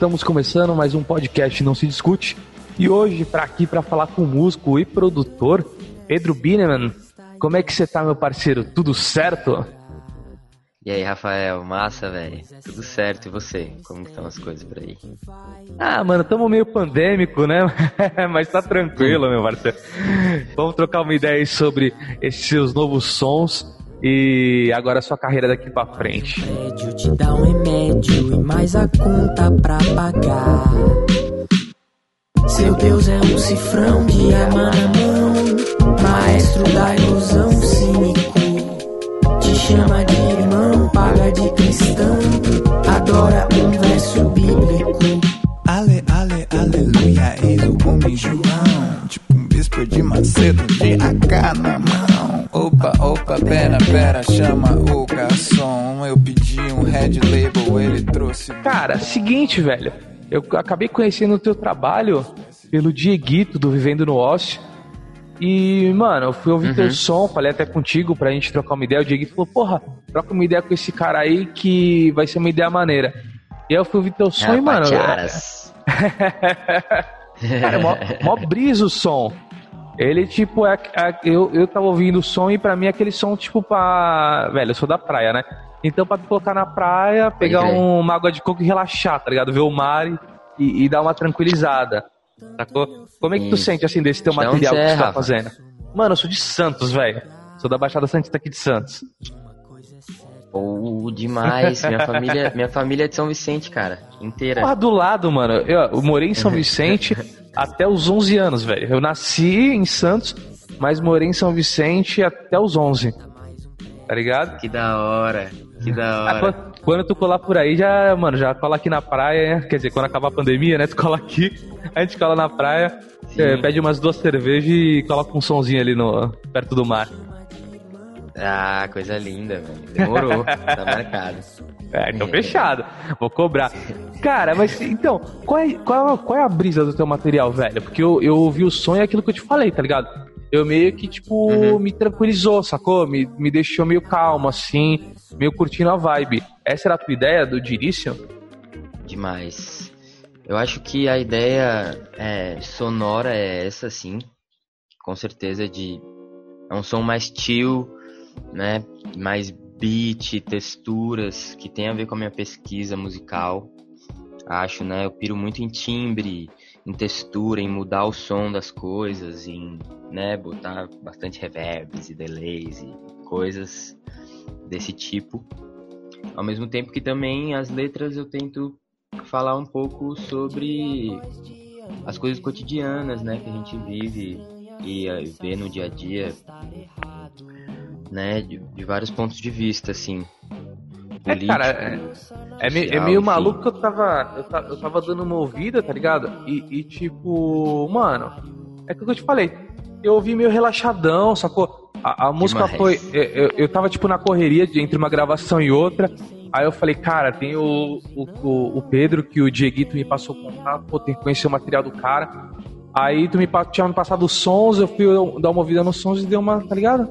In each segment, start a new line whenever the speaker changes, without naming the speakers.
estamos começando mais um podcast Não Se Discute. E hoje, para aqui, para falar com o músico e produtor, Pedro Bineman. Como é que você tá, meu parceiro? Tudo certo?
E aí, Rafael, massa, velho? Tudo certo, e você? Como estão as coisas por aí?
Ah, mano, tamo meio pandêmico, né? Mas tá tranquilo, meu parceiro. Vamos trocar uma ideia aí sobre esses seus novos sons e agora a sua carreira daqui pra frente.
Médio te dá um remédio e mais a conta pra pagar. Seu Deus é um cifrão de mão maestro da ilusão cínico. Te chama de irmão, paga de cristão, adora um verso bíblico.
Ale, ale, aleluia, eis o homem João. Tipo bispo de Macedo, de AK na mão. Opa, opa, pera, pera, chama o garçom. Eu pedi um red label, ele trouxe.
Cara, seguinte, velho. Eu acabei conhecendo o teu trabalho pelo Dieguito do Vivendo no Ócio. E, mano, eu fui ouvir
Uhum.
teu som, falei até contigo pra gente trocar uma ideia. O Dieguito falou, porra, troca uma ideia com esse cara aí que vai ser uma ideia maneira. E aí eu fui ouvir teu som e, mano. Cara, é mó, mó brisa o som. Ele, tipo, é, é- eu, eu tava ouvindo o som e pra mim é aquele som, tipo, pra. Velho, eu sou da praia, né? Então, pra tu colocar na praia, pegar um- uma água de coco e relaxar, tá ligado? Ver o mar e, e dar uma tranquilizada. Sacou? Como é que tu
Sim.
sente, assim, desse teu material que
é,
tu tá fazendo? Mano, eu sou de Santos, velho. Sou da Baixada Santista aqui de Santos.
Pô, demais. Minha família, minha família é de São Vicente, cara. Inteira.
Porra, do lado, mano. Eu, eu morei em São Vicente até os 11 anos, velho. Eu nasci em Santos, mas morei em São Vicente até os 11. Tá ligado?
Que da hora. Que da
Ah,
hora.
quando, quando tu colar por aí, já, mano, já cola aqui na praia, quer dizer, quando acabar a pandemia, né? Tu cola aqui, a gente cola na praia, é, pede umas duas cervejas e coloca um sonzinho ali no, perto do mar.
Ah, coisa linda, velho. Demorou. tá marcado.
É, então fechado. Vou cobrar. Cara, mas então, qual é, qual, é- qual é a brisa do teu material, velho? Porque eu, eu ouvi o som e é aquilo que eu te falei, tá ligado? Eu meio que, tipo,
Uhum.
me tranquilizou, sacou? Me, me deixou meio calmo, assim, meio curtindo a vibe. Essa era a tua ideia do Dirício?
Demais. Eu acho que a ideia é, sonora é essa, sim. Com certeza de é um som mais chill, né? Mais beat, texturas, que tem a ver com a minha pesquisa musical. Acho, né? Eu piro muito em timbre, em textura, em mudar o som das coisas, em, né, botar bastante reverbs e delays e coisas desse tipo. Ao mesmo tempo que também as letras eu tento falar um pouco sobre as coisas cotidianas, né, que a gente vive e eh, vê no dia a dia, né, de, de vários pontos de vista, assim.
É, cara,
político,
É, meio, é
social,
meio
enfim.
maluco que eu tava, eu tava. Eu tava dando uma ouvida, tá ligado? E, e, tipo, mano, é que eu te falei. Eu ouvi meio relaxadão, sacou? A, a música
Demais.
foi. Eu, eu, tava, tipo, na correria de, entre uma gravação e outra. Aí eu falei, cara, tem o, o, o- Pedro, que o Dieguito me passou contato, pô, tem que conhecer o material do cara. Aí tu me, tinha me passado os sons, eu fui dar uma ouvida nos sons e deu uma, tá ligado?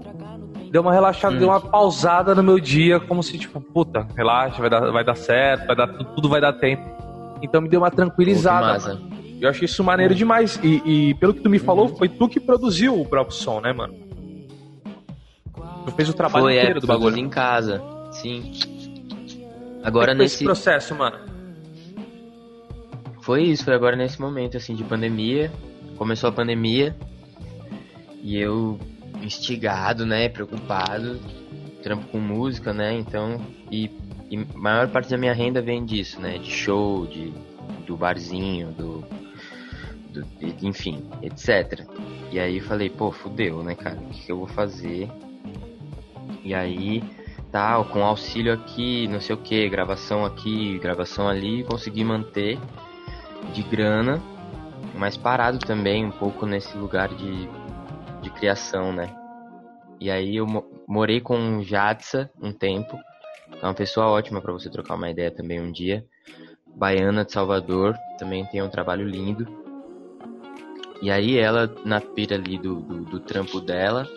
Deu uma relaxada,
Hum.
deu uma pausada no meu dia, como se, tipo, puta, relaxa, vai dar, vai dar certo, vai dar, tudo, tudo vai dar tempo. Então me deu uma tranquilizada. Eu achei isso maneiro demais. E, e pelo que tu me falou, foi tu que produziu o próprio som, né, mano? Tu fez o trabalho
Foi, é,
inteiro do bagulho.
em casa, sim. Agora
é
nesse
esse processo, mano.
Foi isso, foi agora nesse momento assim de pandemia. Começou a pandemia e eu instigado, né, preocupado, trampo com música, né? Então, e, e maior parte da minha renda vem disso, né, de show, de do barzinho, do, do enfim, etc. E aí eu falei, pô, fudeu, né, cara? O que, que eu vou fazer? E aí, tal, com auxílio aqui, não sei o que, gravação aqui, gravação ali, consegui manter de grana, mas parado também um pouco nesse lugar de, de criação, né? E aí eu mo- morei com o Jadsa um tempo, é uma pessoa ótima para você trocar uma ideia também um dia. Baiana de Salvador, também tem um trabalho lindo. E aí ela, na pira ali do, do, do trampo dela,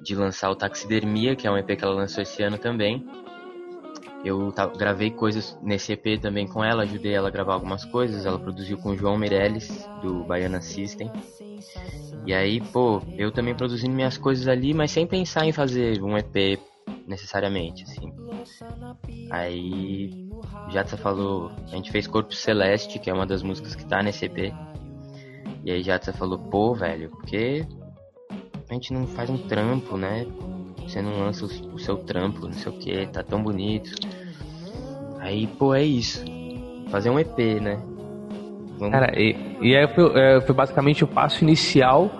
de lançar o Taxidermia, que é um EP que ela lançou esse ano também, eu gravei coisas nesse EP também com ela, ajudei ela a gravar algumas coisas. Ela produziu com o João Meirelles, do Baiana System. E aí, pô, eu também produzindo minhas coisas ali, mas sem pensar em fazer um EP necessariamente, assim. Aí, Jatsa falou, a gente fez Corpo Celeste, que é uma das músicas que tá nesse EP. E aí Jatsa falou, pô, velho, porque a gente não faz um trampo, né? Você não lança o, o seu trampo, não sei o que, tá tão bonito. Aí, pô, é isso. Fazer um EP, né?
Vamos... Cara, e, e aí foi, é, foi, basicamente o passo inicial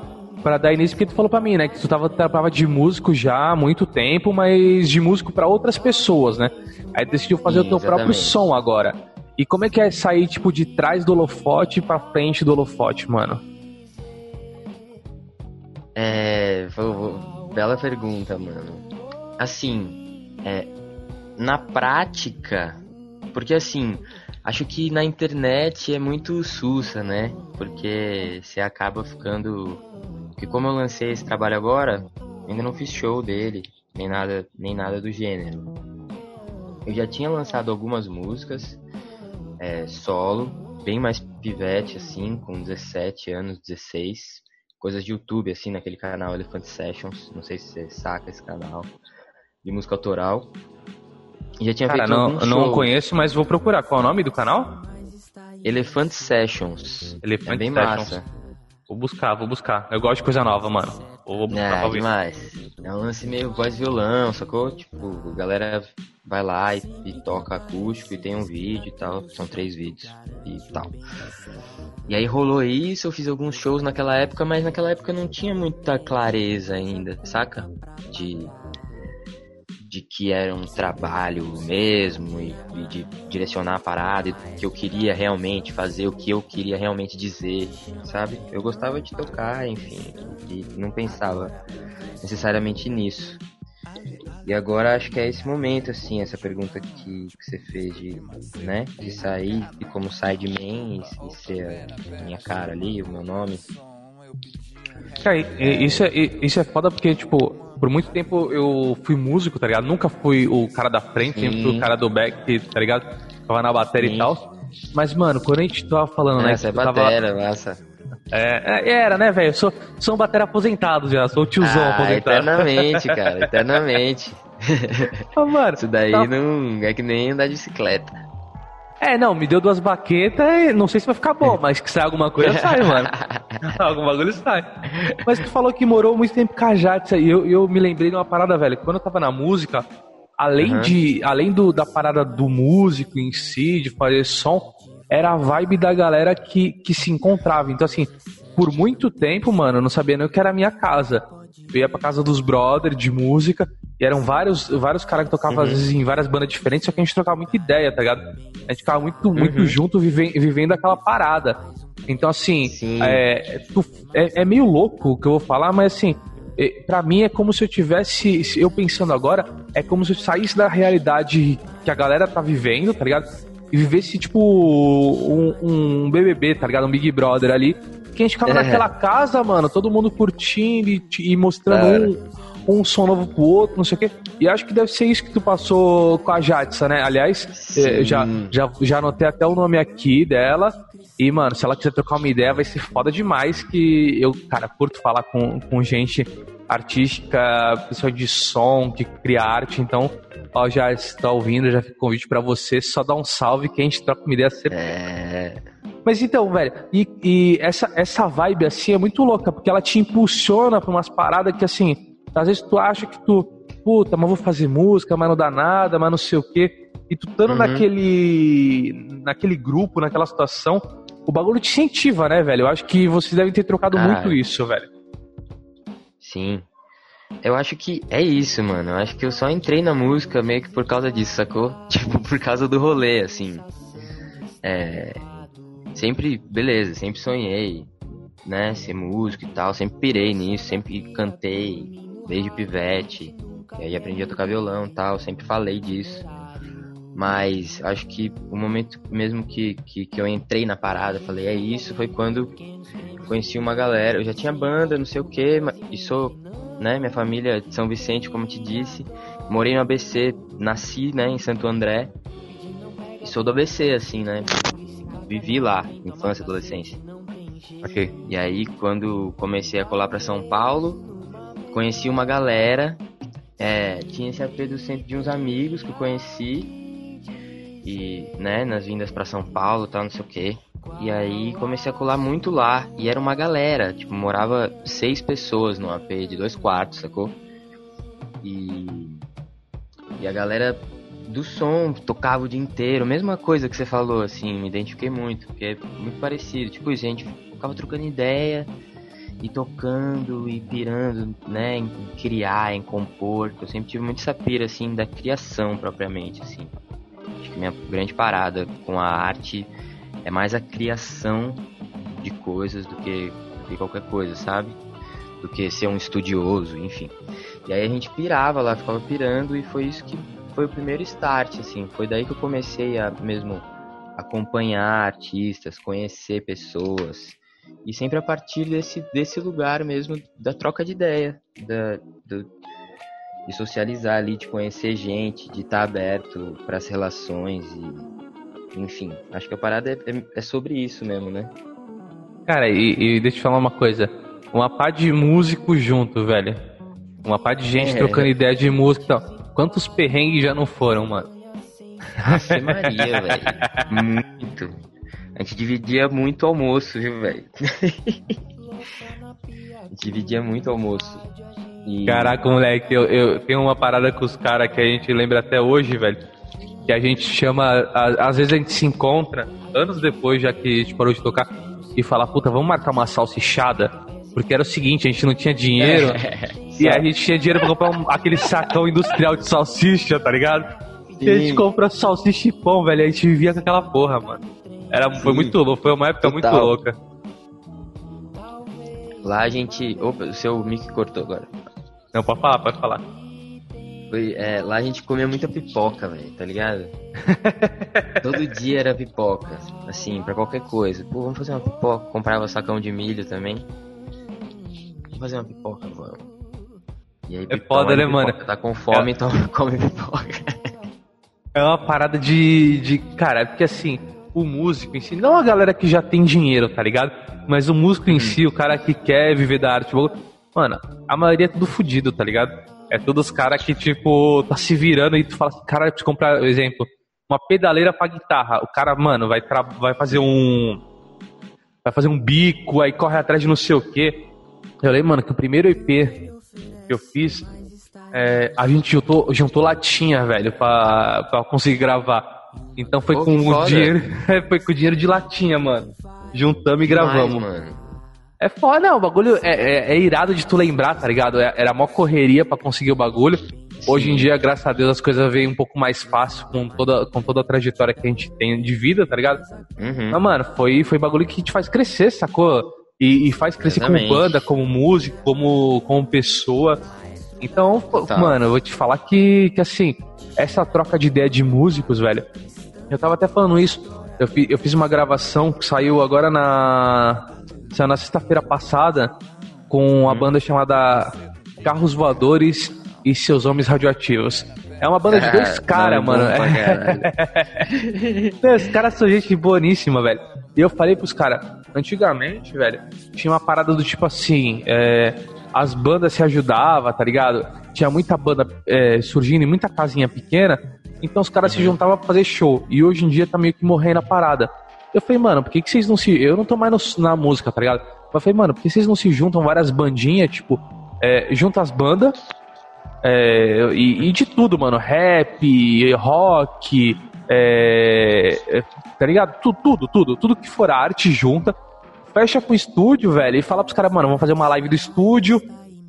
para dar início, porque tu falou pra mim, né? Que tu tava, trabalhava de músico já há muito tempo, mas de músico para outras pessoas, né? Aí decidiu fazer Sim, o teu exatamente. próprio som agora. E como é que é sair, tipo, de trás do holofote pra frente do holofote, mano?
É. Vou, vou bela pergunta, mano. Assim, é, na prática, porque assim, acho que na internet é muito sussa, né? Porque você acaba ficando. Porque como eu lancei esse trabalho agora, ainda não fiz show dele, nem nada, nem nada do gênero. Eu já tinha lançado algumas músicas é, solo, bem mais pivete, assim, com 17 anos, 16 coisas de YouTube, assim, naquele canal Elephant Sessions. Não sei se você saca esse canal de música autoral.
E já tinha Cara, feito não, não conheço, mas vou procurar. Qual é o nome do canal?
Elephant Sessions.
Elephant é bem Sessions. massa. Vou buscar, vou buscar. Eu gosto de coisa nova, mano. Vou
buscar é, demais. É um lance meio voz violão, sacou? Tipo, a galera vai lá e, e, toca acústico e tem um vídeo e tal. São três vídeos e tal. E aí rolou isso, eu fiz alguns shows naquela época, mas naquela época não tinha muita clareza ainda, saca? De, de que era um trabalho mesmo e, e de direcionar a parada, e que eu queria realmente fazer, o que eu queria realmente dizer, sabe? Eu gostava de tocar, enfim, e não pensava necessariamente nisso. E agora acho que é esse momento, assim, essa pergunta que, que você fez de, né, de sair e como sai de e, e ser a minha cara ali, o meu nome.
Cara, isso é, isso é foda porque, tipo, por muito tempo eu fui músico, tá ligado? Nunca fui o cara da frente, Sim. sempre fui o cara do back, tá ligado? Tava na bateria Sim. e tal. Mas, mano, quando a gente tava falando, né?
Essa é batera, tava... massa.
É, é, era, né, velho? Sou, sou um batera aposentado já, sou o tiozão ah, aposentado.
Eternamente, cara, eternamente.
Ô, mano,
Isso daí tá... não é que nem andar de bicicleta.
É, não, me deu duas baquetas e não sei se vai ficar bom, mas que sai alguma coisa, sai, mano. Algum bagulho sai. Mas tu falou que morou muito tempo a Jatsa e eu, eu me lembrei de uma parada, velho. Quando eu tava na música, além uhum. de além do, da parada do músico em si, de fazer som, era a vibe da galera que, que se encontrava. Então, assim, por muito tempo, mano, eu não sabia nem o que era a minha casa. Eu ia pra casa dos brothers de música, e eram vários, vários caras que tocavam, uhum. às vezes, em várias bandas diferentes, só que a gente trocava muita ideia, tá ligado? A gente ficava muito, muito uhum. junto, vivendo, vivendo aquela parada. Então, assim, é, tu, é, é, meio louco o que eu vou falar, mas assim, é, para mim é como se eu tivesse, eu pensando agora, é como se eu saísse da realidade que a galera tá vivendo, tá ligado? e vivesse, tipo, um, um BBB, tá ligado? Um Big Brother ali. Que a gente ficava é. naquela casa, mano, todo mundo curtindo e, e mostrando um, um som novo pro outro, não sei o quê. E acho que deve ser isso que tu passou com a Jatsa, né? Aliás, eh, já, já, já anotei até o nome aqui dela. E, mano, se ela quiser trocar uma ideia, vai ser foda demais. Que eu, cara, curto falar com, com gente artística, pessoa de som, que cria arte. Então, ó, já está ouvindo, já fica o convite para você. Só dá um salve que a gente troca uma ideia sempre. É. Mas então, velho, e, e, essa, essa vibe assim é muito louca, porque ela te impulsiona pra umas paradas que assim, às vezes tu acha que tu, puta, mas vou fazer música, mas não dá nada, mas não sei o quê. E tu estando uhum. naquele, naquele grupo, naquela situação, o bagulho te incentiva, né, velho? Eu acho que vocês devem ter trocado Cara, muito isso, velho.
Sim. Eu acho que é isso, mano. Eu acho que eu só entrei na música meio que por causa disso, sacou? Tipo, por causa do rolê, assim. É. Sempre, beleza, sempre sonhei, né? Ser músico e tal. Sempre pirei nisso, sempre cantei, desde pivete. E aí aprendi a tocar violão e tal, sempre falei disso. Mas acho que o momento mesmo que, que, que, eu entrei na parada, falei, é isso, foi quando conheci uma galera. Eu já tinha banda, não sei o que, e sou né? Minha família é de São Vicente, como te disse. Morei no ABC, nasci, né, em Santo André. E sou do ABC, assim, né? Vivi lá, infância adolescência.
Ok.
E aí, quando comecei a colar para São Paulo, conheci uma galera. É, tinha esse AP do centro de uns amigos que conheci. E, né, nas vindas para São Paulo tal, não sei o quê. E aí comecei a colar muito lá. E era uma galera. Tipo, morava seis pessoas no AP de dois quartos, sacou? E. E a galera do som tocava o dia inteiro. Mesma coisa que você falou, assim, me identifiquei muito. Porque é muito parecido. Tipo, a gente ficava trocando ideia e tocando e pirando, né, em criar, em compor. Eu sempre tive muito essa pira, assim, da criação propriamente, assim. Acho que minha grande parada com a arte é mais a criação de coisas do que, do que qualquer coisa, sabe? Do que ser um estudioso, enfim. E aí a gente pirava lá, ficava pirando e foi isso que foi o primeiro start, assim. Foi daí que eu comecei a mesmo acompanhar artistas, conhecer pessoas, e sempre a partir desse, desse lugar mesmo da troca de ideia, da, do, de socializar ali, de conhecer gente, de estar aberto para as relações e enfim, acho que a parada é, é, é sobre isso mesmo, né?
Cara, e, e deixa eu te falar uma coisa. Uma pá de músico junto, velho. Uma pá de gente
É.
trocando ideia de música e tal. Quantos perrengues já não foram, mano?
Ave Maria, velho. Muito. A gente dividia muito almoço, viu, velho? a gente dividia muito almoço. E...
Caraca, moleque, eu, eu tenho uma parada com os caras que a gente lembra até hoje, velho. Que a gente chama. a- Às vezes a gente se encontra, anos depois, já que a gente parou de tocar, e fala, puta, vamos marcar uma salsichada? Porque era o seguinte, a gente não tinha dinheiro. E a gente tinha dinheiro pra comprar um- aquele sacão industrial de salsicha, tá ligado? E a gente
Sim.
comprou salsicha e pão, velho. A gente vivia com aquela porra, mano. Era, foi muito louco, foi uma época muito
Total.
louca.
Lá a gente. Opa, o seu mic cortou agora.
Não, pode falar, pode falar.
Foi, é, lá a gente comia muita pipoca, velho, tá ligado? Todo dia era pipoca, assim, pra qualquer coisa. Pô, vamos fazer uma pipoca. Comprava sacão de milho também. Vamos fazer uma pipoca, vamos. E aí,
É
pi-
foda, né, mano?
Tá com fome, então come pipoca.
É uma parada de, de. Cara, é porque assim, o músico em si, não a galera que já tem dinheiro, tá ligado? Mas o músico em si, o cara que quer viver da arte. Mano, a maioria é tudo fudido, tá ligado? É todos os caras que, tipo, tá se virando e tu fala assim, cara, eu preciso comprar, exemplo, uma pedaleira pra guitarra. O cara, mano, vai, vai fazer um. Vai fazer um bico, aí corre atrás de não sei o quê. Eu lembro, mano, que o primeiro EP que eu fiz, é, a gente juntou, juntou latinha, velho, pra, pra conseguir gravar. Então foi
Pô,
com o dinheiro. foi com o dinheiro de latinha, mano. Juntamos e gravamos.
Demais, mano.
É foda, o bagulho é, é- é irado de tu lembrar, tá ligado? É- Era mó correria pra conseguir o bagulho. Hoje em dia, graças a Deus, as coisas vêm um pouco mais fácil com toda, com toda a trajetória que a gente tem de vida, tá ligado?
Uhum.
Mas, mano, foi, foi bagulho que te faz crescer, sacou? E, e faz crescer
Exatamente.
como banda, como músico, como, como pessoa. Então,
Tá.
mano, eu vou te falar que, que, assim, essa troca de ideia de músicos, velho, eu tava até falando isso. Eu, fi- eu fiz uma gravação que saiu agora na. Saiu na sexta-feira passada com
Hum.
a banda chamada Carros Voadores e Seus Homens Radioativos. É uma banda de dois caras,
nome
mano. Não, Os caras são gente boníssima, velho. E eu falei pros caras, antigamente, velho, tinha uma parada do tipo assim, é, as bandas se ajudavam, tá ligado? Tinha muita banda é, surgindo e muita casinha pequena, então os caras se juntavam pra fazer show. E hoje em dia tá meio que morrendo a parada. Eu falei, mano, por que, que vocês não se. Eu não tô mais no- na música, tá ligado? Eu falei, mano, por que vocês não se juntam várias bandinhas, tipo, é, junta as bandas é, e, e de tudo, mano. Rap, rock, é, é, tá ligado? Tu- Tudo, tudo, tudo que for arte junta. Fecha com o estúdio, velho, e fala pros caras, mano, vamos fazer uma live do estúdio.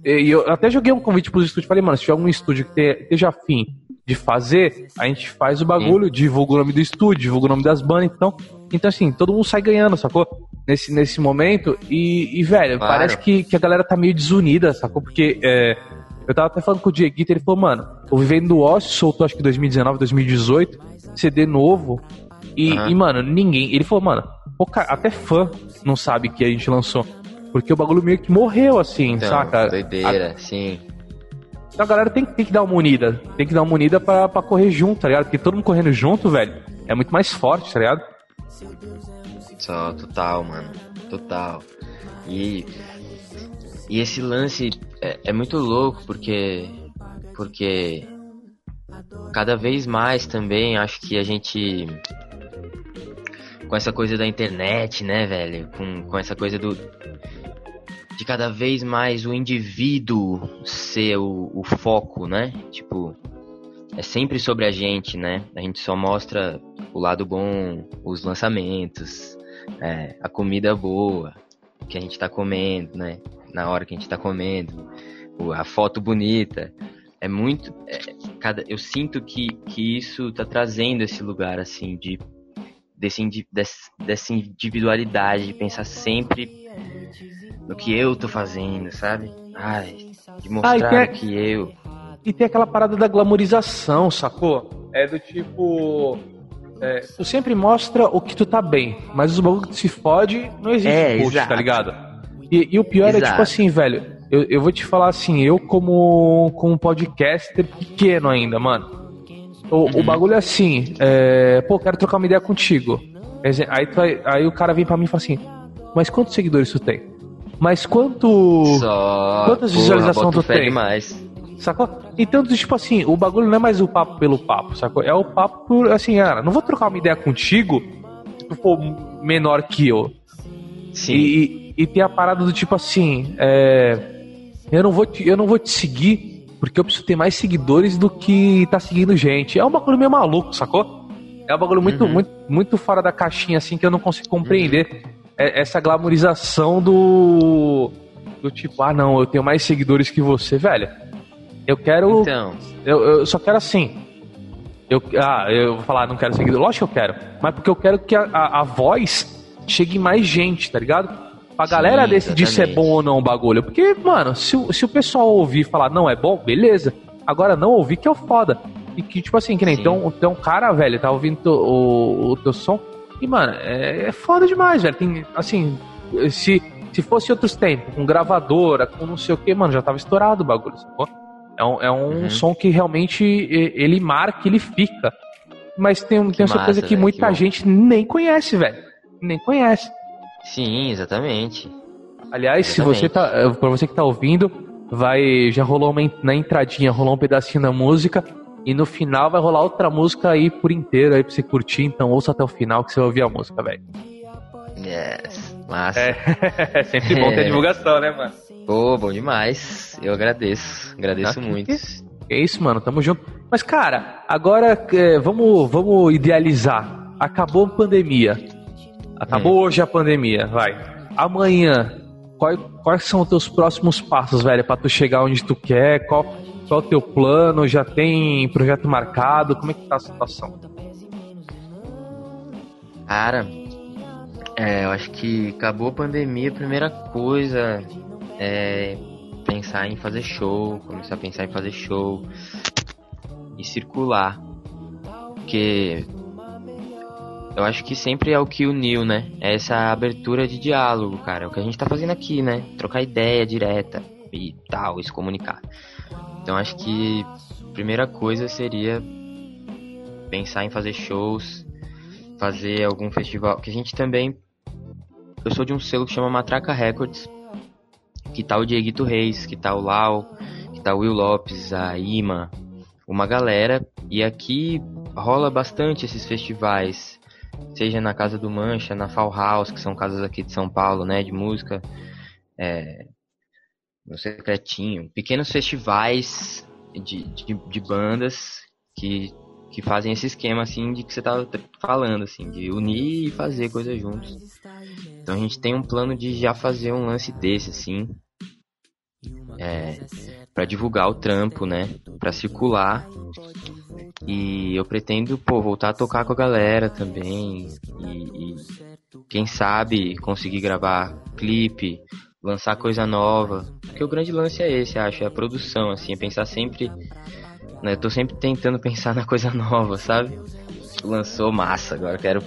E eu até joguei um convite pros estúdios. Falei, mano, se tiver algum estúdio que te- esteja afim de fazer, a gente faz o bagulho, divulga o nome do estúdio, divulga o nome das bandas. Então, então assim, todo mundo sai ganhando, sacou? Nesse, nesse momento. E, e, velho,
Claro.
parece que, que a galera tá meio desunida, sacou? Porque é, eu tava até falando com o Dieguito, ele falou, mano, o Vivendo do Ócio soltou acho que 2019, 2018, CD novo. E,
Aham.
e, mano, ninguém. Ele falou, mano, pouca- até fã não sabe que a gente lançou. Porque o bagulho meio que morreu, assim,
Então,
saca?
doideira, sim.
Então a galera tem, tem que dar uma unida. Tem que dar uma unida pra, pra correr junto, tá ligado? Porque todo mundo correndo junto, velho, é muito mais forte, tá ligado?
Só, total, mano. Total. E, e esse lance é, é muito louco porque. Porque. Cada vez mais também acho que a gente. Com essa coisa da internet, né, velho? Com, com essa coisa do. De cada vez mais o indivíduo ser o, o foco, né? Tipo. É sempre sobre a gente, né? A gente só mostra o lado bom, os lançamentos, é, a comida boa que a gente tá comendo, né? Na hora que a gente tá comendo, a foto bonita. É muito. é, cada, eu sinto que, que isso tá trazendo esse lugar, assim, de. Desse, dessa individualidade, de pensar sempre no que eu tô fazendo, sabe? Ai, de mostrar
tem a-
que eu.
E tem aquela parada da glamorização, sacou? É do tipo. é, tu sempre mostra o que tu tá bem, mas os bagulho que tu se fode não existe
É,
post,
exato.
tá ligado? E, e o pior é
Exato.
tipo assim, velho. Eu, eu vou te falar assim, eu como, como podcaster pequeno ainda, mano. O,
Uhum.
o bagulho é assim, é, pô, quero trocar uma ideia contigo. Aí, vai- aí o cara vem pra mim e fala assim, mas quantos seguidores tu tem? Mas quanto.
Só.
Quantas visualizações tu tem?
demais.
Sacou? Então, tipo assim, o bagulho não é mais o papo pelo papo, sacou? É o papo por, assim, ah, não vou trocar uma ideia contigo se tu for menor que eu.
Sim.
E, e, e tem a parada do tipo assim, é, eu, não vou te, eu não vou te seguir porque eu preciso ter mais seguidores do que tá seguindo gente. É um bagulho meio maluco, sacou? É um bagulho muito,
Uhum.
muito, muito fora da caixinha, assim, que eu não consigo compreender. É- essa glamorização do. Do tipo, ah não, eu tenho mais seguidores que você, velho. Eu quero.
Então,
Eu, eu só quero assim. Eu, ah, eu vou falar, não quero seguidor. Lógico que eu quero. Mas porque eu quero que a, a, a voz chegue em mais gente, tá ligado? Pra
Sim,
galera decidir se é
exatamente.
bom ou não o bagulho. Porque, mano, se, o- se o pessoal ouvir e falar não é bom, beleza. Agora não ouvir que é o foda. E que, tipo assim, que nem tem um, tem um cara, velho, tá ouvindo o, o teu som. E, mano, é, é foda demais, velho. Tem, assim, se, se fosse outros tempos, com gravadora, com não sei o que, mano, já tava estourado o bagulho, sacou? É um, é um
Uhum.
som que realmente ele marca, ele fica. Mas tem, tenho certeza
massa,
que
velho,
muita
que
gente nem conhece, velho. Nem conhece.
Sim, exatamente.
Aliás, se
Exatamente.
você tá, eh, pra você que tá ouvindo, vai já rolou uma na entradinha, rolou um pedacinho da música e no final vai rolar outra música aí por inteiro aí pra você curtir, então ouça até o final que você vai ouvir a música, velho.
Yes, massa.
É sempre bom ter
É.
divulgação, né, mano?
Pô, bom demais. Eu agradeço. Agradeço
Ah, que
muito.
É isso, mano, tamo junto. Mas, cara, agora eh, vamos, vamos idealizar. Acabou a pandemia. Acabou
Hum.
hoje a pandemia, vai. Amanhã, qual- quais são os teus próximos passos, velho, pra tu chegar onde tu quer? Qual, qual é o teu plano? Já tem projeto marcado? Como é que tá a situação?
Cara, é, eu acho que acabou a pandemia, a primeira coisa é pensar em fazer show, começar a pensar em fazer show e circular. Porque eu acho que sempre é o que uniu, né? É essa abertura de diálogo, cara. É o que a gente tá fazendo aqui, né? Trocar ideia direta e tal, e se comunicar. Então acho que a primeira coisa seria pensar em fazer shows, fazer algum festival. Que a gente também. Eu sou de um selo que chama Matraca Records. Que tá o Dieguito Reis, que tá o Lau, que tá o Will Lopes, a Ima, uma galera. E aqui rola bastante esses festivais. Seja na Casa do Mancha, na Fall House, que são casas aqui de São Paulo, né? De música. É, no Secretinho. Pequenos festivais de, de, de bandas que que fazem esse esquema assim de que você tava t- falando assim, de unir e fazer coisas juntos. Então a gente tem um plano de já fazer um lance desse assim, é, para divulgar o trampo, né, Pra circular. E eu pretendo, pô, voltar a tocar com a galera também e, e quem sabe conseguir gravar clipe, lançar coisa nova. Porque o grande lance é esse, acho, é a produção, assim, é pensar sempre né? Eu tô sempre tentando pensar na coisa nova, sabe? Lançou massa, agora quero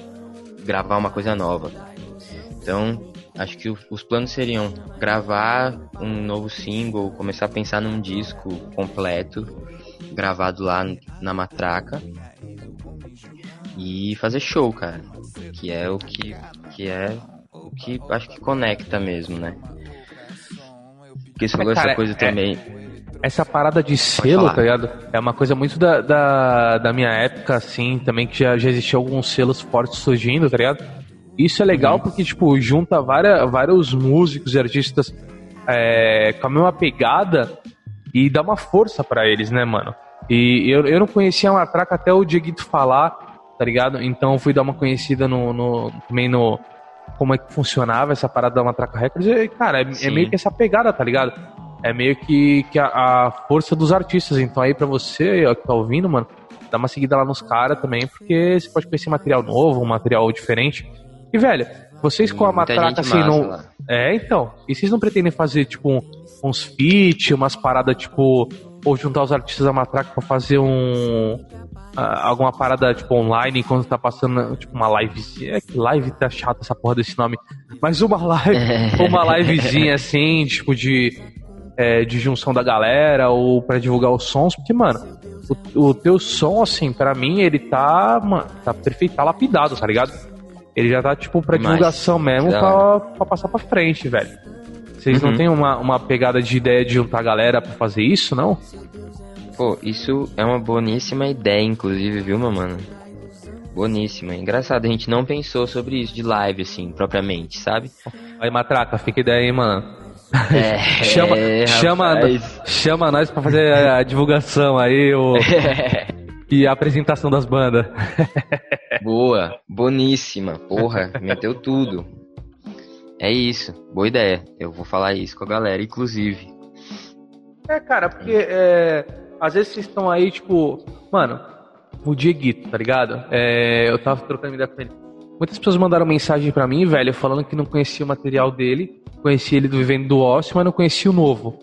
gravar uma coisa nova. Então, acho que os planos seriam gravar um novo single, começar a pensar num disco completo, gravado lá na matraca. E fazer show, cara. Que é o que. Que é o que acho que conecta mesmo, né? Porque
cara,
essa coisa
é-
também.
Essa parada de selo, tá ligado? É uma coisa muito da, da, da minha época, assim, também que já, já existia alguns selos fortes surgindo, tá ligado? Isso é legal porque, tipo, junta várias, vários músicos e artistas é, com a mesma pegada e dá uma força pra eles, né, mano? E eu, eu não conhecia a Matraca até o Dieguito falar, tá ligado? Então eu fui dar uma conhecida no, no- também no como é que funcionava essa parada da Matraca Records. E, cara, é, é meio que essa pegada, tá ligado? É meio que, que a, a força dos artistas. Então aí pra você ó, que tá ouvindo, mano, dá uma seguida lá nos caras também, porque você pode conhecer material novo, um material diferente. E, velho, vocês com a Matraca, assim,
massa
não...
lá.
É, então. E vocês não pretendem fazer, tipo, uns feat, umas paradas, tipo, ou juntar os artistas da Matraca pra fazer um. ah, alguma parada, tipo, online, quando tá passando, tipo, uma livezinha. É que live tá chato essa porra desse nome. Mas uma live, uma livezinha assim, tipo, de. é, de junção da galera, ou pra divulgar os sons, porque, mano, o, o teu som, assim, pra mim, ele tá, mano, tá perfeito, tá lapidado, tá ligado? Ele já tá, tipo, pra divulgação mesmo, pra, pra passar pra frente, velho. Vocês não
Uhum.
têm uma, uma pegada de ideia de juntar a galera pra fazer isso, não?
Pô, isso é uma boníssima ideia, inclusive, viu, meu mano? Boníssima. Engraçado, a gente não pensou sobre isso de live, assim, propriamente, sabe?
Aí, Matraca, fica ideia aí, mano.
É,
chama,
é,
chama, chama nós pra fazer a divulgação aí, o, e a apresentação das bandas.
Boa, boníssima, porra, meteu tudo. É isso, boa ideia. Eu vou falar isso com a galera, inclusive.
É, cara, porque é, às vezes vocês estão aí, tipo, mano, o Dieguito, tá ligado? É, eu tava trocando ideia com ele. Muitas pessoas mandaram mensagem pra mim, velho, falando que não conhecia o material dele, conhecia ele do Vivendo do Ócio, mas não conhecia o novo.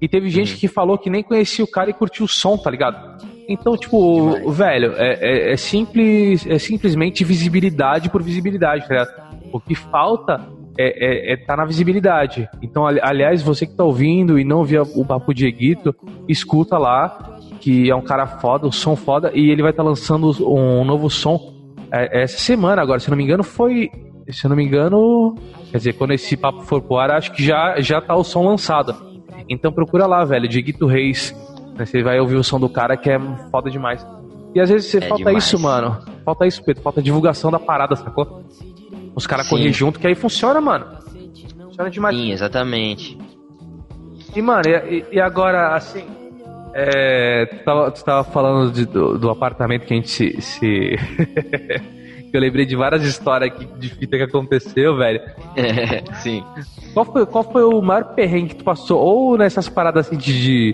E teve gente que falou que nem conhecia o cara e curtiu o som, tá ligado? Então, tipo,
Demais.
velho, é, é- é simples, é simplesmente visibilidade por visibilidade, tá ligado? O que falta é, é, é tá na visibilidade. Então, ali- aliás, você que tá ouvindo e não via o Papo Dieguito, escuta lá, que é um cara foda, o som foda, e ele vai estar lançando um novo som é, essa semana agora, se eu não me engano, foi. Se eu não me engano. Quer dizer, quando esse papo for pro ar, acho que já, já tá o som lançado. Então procura lá, velho, Dieguito Reis. Você vai ouvir o som do cara que é foda demais. E às vezes você
É
falta
demais.
isso, mano. Falta isso, Pedro. Falta divulgação da parada, sacou? Os caras correm junto, que aí funciona, mano. Funciona demais.
Sim, exatamente.
E, mano, e, e- agora, assim. É, tu, tava, tu tava falando de- do, do apartamento que a gente se. se- que eu lembrei de várias histórias aqui de fita que aconteceu, velho.
Sim.
Qual foi, qual foi o maior perrengue que tu passou? Ou nessas paradas assim de, de,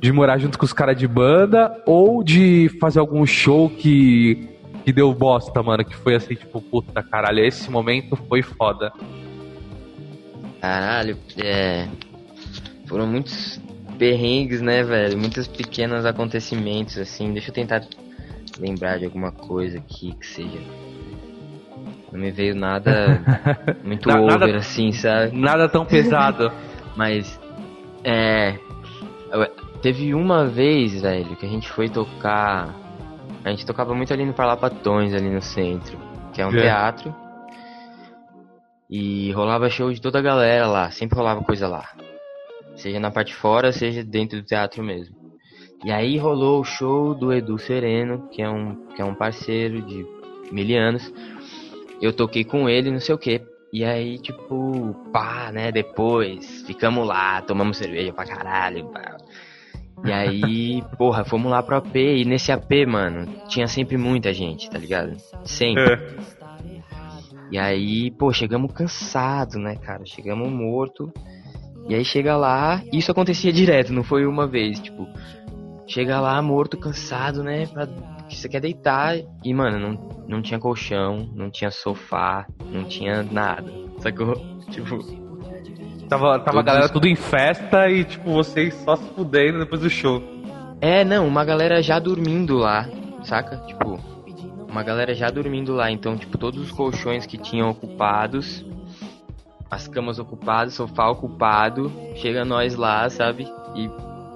de morar junto com os caras de banda, ou de fazer algum show que, que deu bosta, mano? Que foi assim, tipo, puta caralho, esse momento foi foda.
Caralho, é. Foram muitos perrengues, né, velho? Muitos pequenos acontecimentos, assim. Deixa eu tentar lembrar de alguma coisa aqui que seja. Não me veio nada muito
Na-
over,
nada-
assim, sabe?
Nada tão pesado.
Mas, é. Teve uma vez, velho, que a gente foi tocar. A gente tocava muito ali no Parlapatões, ali no centro, que é um
É.
teatro. E rolava show de toda a galera lá, sempre rolava coisa lá. Seja na parte de fora, seja dentro do teatro mesmo. E aí rolou o show do Edu Sereno, que é um, que é um parceiro de mil anos. Eu toquei com ele, não sei o que. E aí, tipo, pá, né, depois, ficamos lá, tomamos cerveja pra caralho. pá. E aí, porra, fomos lá pro AP, e nesse AP, mano, tinha sempre muita gente, tá ligado? Sempre. E aí, pô, chegamos cansados, né, cara? Chegamos morto. E aí chega lá, isso acontecia direto, não foi uma vez, tipo, chega lá morto, cansado, né, pra, você quer deitar e, mano, não, não tinha colchão, não tinha sofá, não tinha nada, sacou? Tipo,
Tava, tava a galera
os-
tudo em festa e, tipo, vocês só se fudendo depois do show.
é, não, uma galera já dormindo lá, saca? Tipo, uma galera já dormindo lá, então, tipo, todos os colchões que tinham ocupados as camas ocupadas, sofá ocupado, chega nós lá, sabe? E,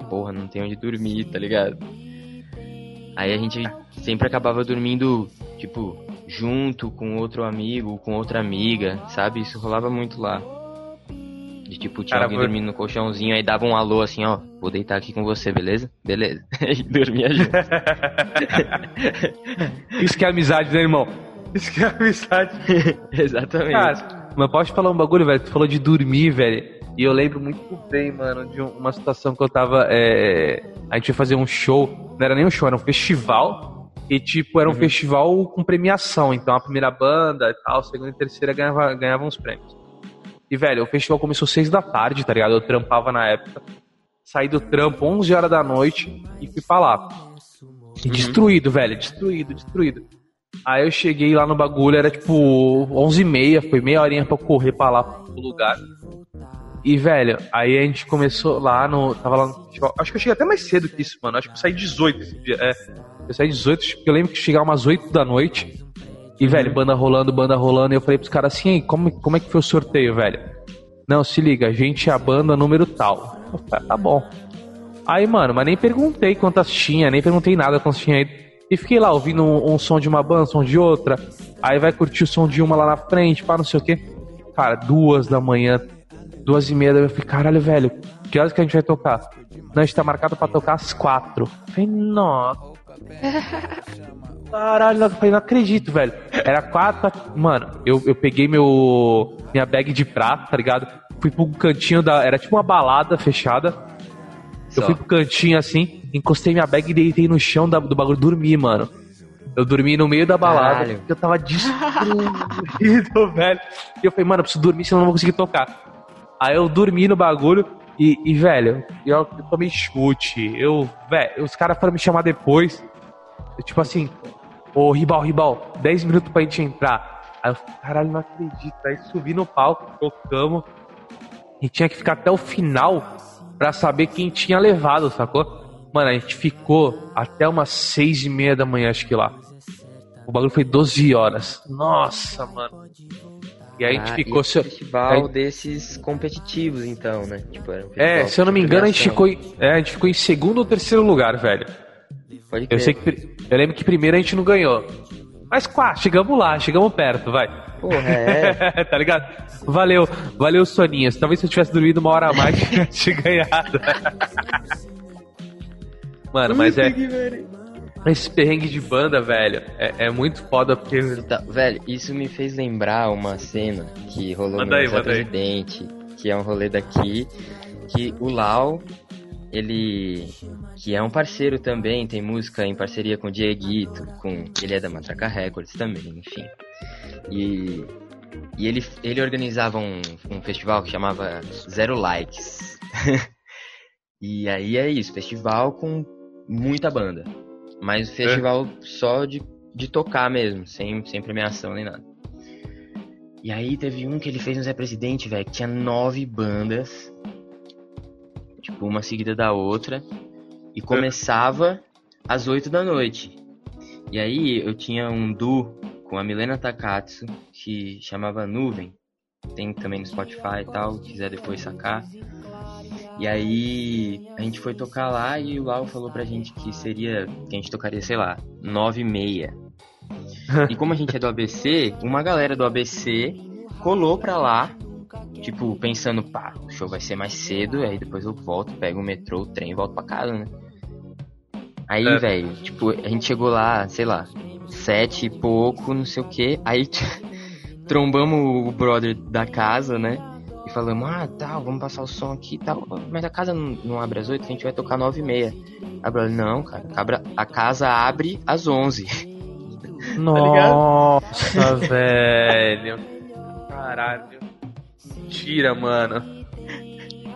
porra, não tem onde dormir, tá ligado? Aí a gente sempre acabava dormindo, tipo, junto com outro amigo, com outra amiga, sabe? Isso rolava muito lá. De tipo, tinha
Cara,
alguém
foi-
dormindo no colchãozinho, aí dava um alô assim, ó, vou deitar aqui com você, beleza? Beleza. e dormia junto.
Isso que é amizade, né, irmão? Isso que é amizade.
Exatamente.
Cara, mas pode falar um bagulho, velho? Tu falou de dormir, velho. E eu lembro muito bem, mano, de um- uma situação que eu tava. é, A gente ia fazer um show. Não era nem um show, era um festival. E, tipo, era um festival com premiação. Então a primeira banda e tal, a segunda e terceira ganhava, ganhavam uns prêmios. E, velho, o festival começou seis da tarde, tá ligado? Eu trampava na época. Saí do trampo 11 horas da noite e fui pra lá. E destruído, velho, destruído, destruído. Aí eu cheguei lá no bagulho, era tipo 11h30, foi meia horinha pra correr pra lá pro lugar. E, velho, aí a gente começou lá no. Tava lá no festival. Acho que eu cheguei até mais cedo que isso, mano. Acho que eu saí 18 esse dia. É. Eu saí 18, porque eu lembro que chegava umas 8 da noite. E, velho, banda rolando, banda rolando. E eu falei pros caras assim, "Ei, como, como é que foi o sorteio, velho? Não, se liga, a gente é a banda número tal. Eu falei, "Ah, tá bom. Aí, mano, mas nem perguntei quantas tinha, nem perguntei nada quantas tinha aí. E fiquei lá ouvindo um, um som de uma banda, um som de outra. Aí vai curtir o som de uma lá na frente, pá, não sei o quê. Cara, duas da manhã, duas e meia, eu falei, caralho, velho, que horas que a gente vai tocar? Não, a gente tá marcado pra tocar às quatro. Eu falei, nossa. Caralho, eu falei, não acredito, velho. Era quatro. Mano, eu, eu peguei meu. Minha bag de prata, tá ligado? Fui pro cantinho da. Era tipo uma balada fechada. Eu
Só.
fui pro cantinho assim, encostei minha bag e deitei no chão da- do bagulho dormi, mano. Eu dormi no meio da balada,
Caralho.
eu tava destruído, velho. E eu falei, mano, eu preciso dormir, senão eu não vou conseguir tocar. Aí eu dormi no bagulho e, e, velho, eu, eu tomei chute. Eu, velho, os caras foram me chamar depois. Eu, tipo assim, ô Ribal, Ribal, 10 minutos pra gente entrar. Aí eu falei, caralho, não acredito. Aí subi no palco, tocamos. E tinha que ficar até o final pra saber quem tinha levado, sacou? Mano, a gente ficou até umas seis e meia da manhã, acho que lá. O bagulho foi 12 horas. Nossa, mano. E aí a gente
Ah,
ficou. se-
festival
aí-
desses competitivos, então, né? Tipo, um
É, se eu não me engano, a gente, ficou, em- é, a gente ficou em segundo ou terceiro lugar, velho.
Pode
Eu sei que. Eu lembro que primeiro a gente não ganhou. Mas quá, chegamos lá, chegamos perto, vai.
Porra, é.
tá ligado? Valeu, valeu, Soninhas. Talvez se eu tivesse dormido uma hora a mais, eu tivesse ganhado. Mano, mas é. Esse perrengue de banda, velho, é, é muito foda porque.
Tá, velho, isso me fez lembrar uma cena que rolou
Manda
no
aí, manda aí.
Presidente, que é um rolê daqui, que o Lau, ele que é um parceiro também, tem música em parceria com o Dieguito, com ele é da Matraca Records também, enfim. E, e ele, ele organizava um, um festival que chamava Zero Likes. e aí é isso, festival com muita banda. Mas festival só de, de tocar mesmo, sem, sem premiação nem nada. E aí teve um que ele fez no Zé Presidente, velho, que tinha nove bandas. Tipo, uma seguida da outra. E começava às oito da noite. E aí eu tinha um duo com a Milena Takatsu, que chamava Nuvem. Tem também no Spotify e tal, quiser depois sacar. E aí a gente foi tocar lá e o Lau falou pra gente que seria. que a gente tocaria, sei lá, nove e meia. e como a gente é do ABC, uma galera do ABC colou pra lá, tipo, pensando, pá, o show vai ser mais cedo, aí depois eu volto, pego o metrô, o trem e volto pra casa, né? Aí,
É.
velho, tipo, a gente chegou lá, sei lá, sete e pouco, não sei o que, aí trombamos o brother da casa, né? E falamos, ah, tal, vamos passar o som aqui e tal. Mas a casa não, não abre às oito, a gente vai tocar nove e meia. Aí o brother, não, cara, abra- a casa abre às onze.
Nossa, velho. Caralho. Mentira, mano.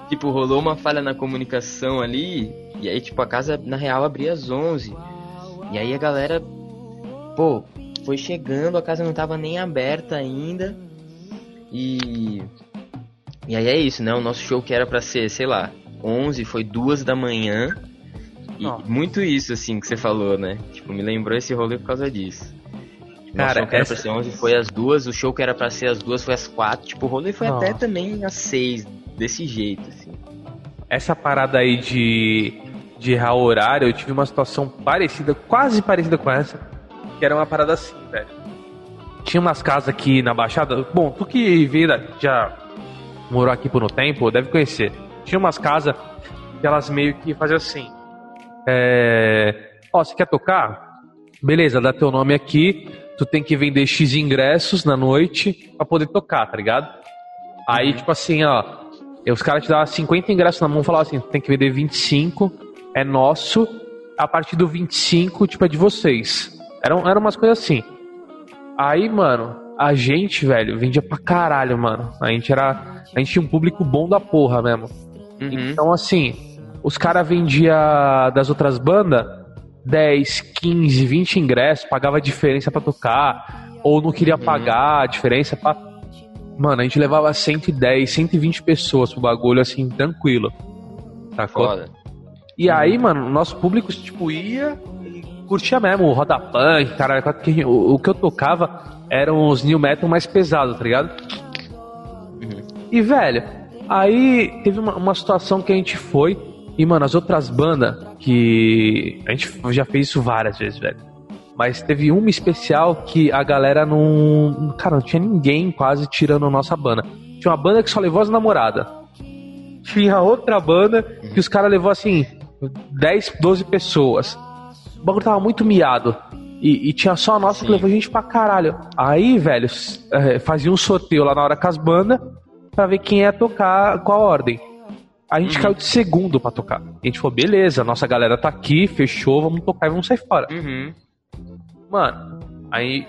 tipo, rolou uma falha na comunicação ali, e aí, tipo, a casa, na real, abria às onze. E aí a galera, pô, foi chegando, a casa não tava nem aberta ainda. E... E aí é isso, né? O nosso show que era pra ser, sei lá, 11, foi duas da manhã. E
Nossa.
muito isso, assim, que você falou, né? Tipo, me lembrou esse rolê por causa disso. Cara, o show que era
essa-
pra ser 11 foi às duas, o show que era pra ser às duas foi às quatro. Tipo, o rolê foi
Nossa.
até também às seis, desse jeito, assim.
Essa parada aí de, de errar o horário, eu tive uma situação parecida, quase parecida com essa, que era uma parada assim, velho. Tinha umas casas aqui na Baixada. Bom, tu que veio da, já morou aqui por um tempo, deve conhecer. Tinha umas casas que elas meio que faziam assim. É. Ó, você quer tocar? Beleza, dá teu nome aqui. Tu tem que vender X ingressos na noite pra poder tocar, tá ligado? Aí, tipo assim, ó. Os caras te davam 50 ingressos na mão e falavam assim: tem que vender 25, é nosso. A partir do 25, tipo, é de vocês. Eram, eram umas coisas assim. Aí, mano, a gente, velho, vendia pra caralho, mano. A gente era. A gente tinha um público bom da porra mesmo.
Uhum.
Então, assim, os caras vendiam das outras bandas 10, 15, 20 ingressos, pagava a diferença pra tocar, ou não queria pagar a diferença pra. Mano, a gente levava 110, 120 pessoas pro bagulho, assim, tranquilo. Sacou?
Foda.
E aí, mano, o nosso público, tipo, ia e curtia mesmo o roda punk, caralho, o, o que eu tocava eram os new metal mais pesados, tá ligado? E, velho, aí teve uma, uma situação que a gente foi, e, mano, as outras bandas, que a gente já fez isso várias vezes, velho. Mas teve uma especial que a galera não. Cara, não tinha ninguém quase tirando a nossa banda. Tinha uma banda que só levou as namoradas. Tinha outra banda que os caras levou assim, 10, 12 pessoas. O bagulho tava muito miado. E, e tinha só a nossa que
Sim.
levou gente pra caralho. Aí, velho, eh, fazia um sorteio lá na hora com as bandas pra ver quem ia tocar, qual a ordem. A gente caiu de segundo pra tocar. A gente falou, beleza, nossa galera tá aqui, fechou, vamos tocar e vamos sair fora.
Uhum.
Mano, aí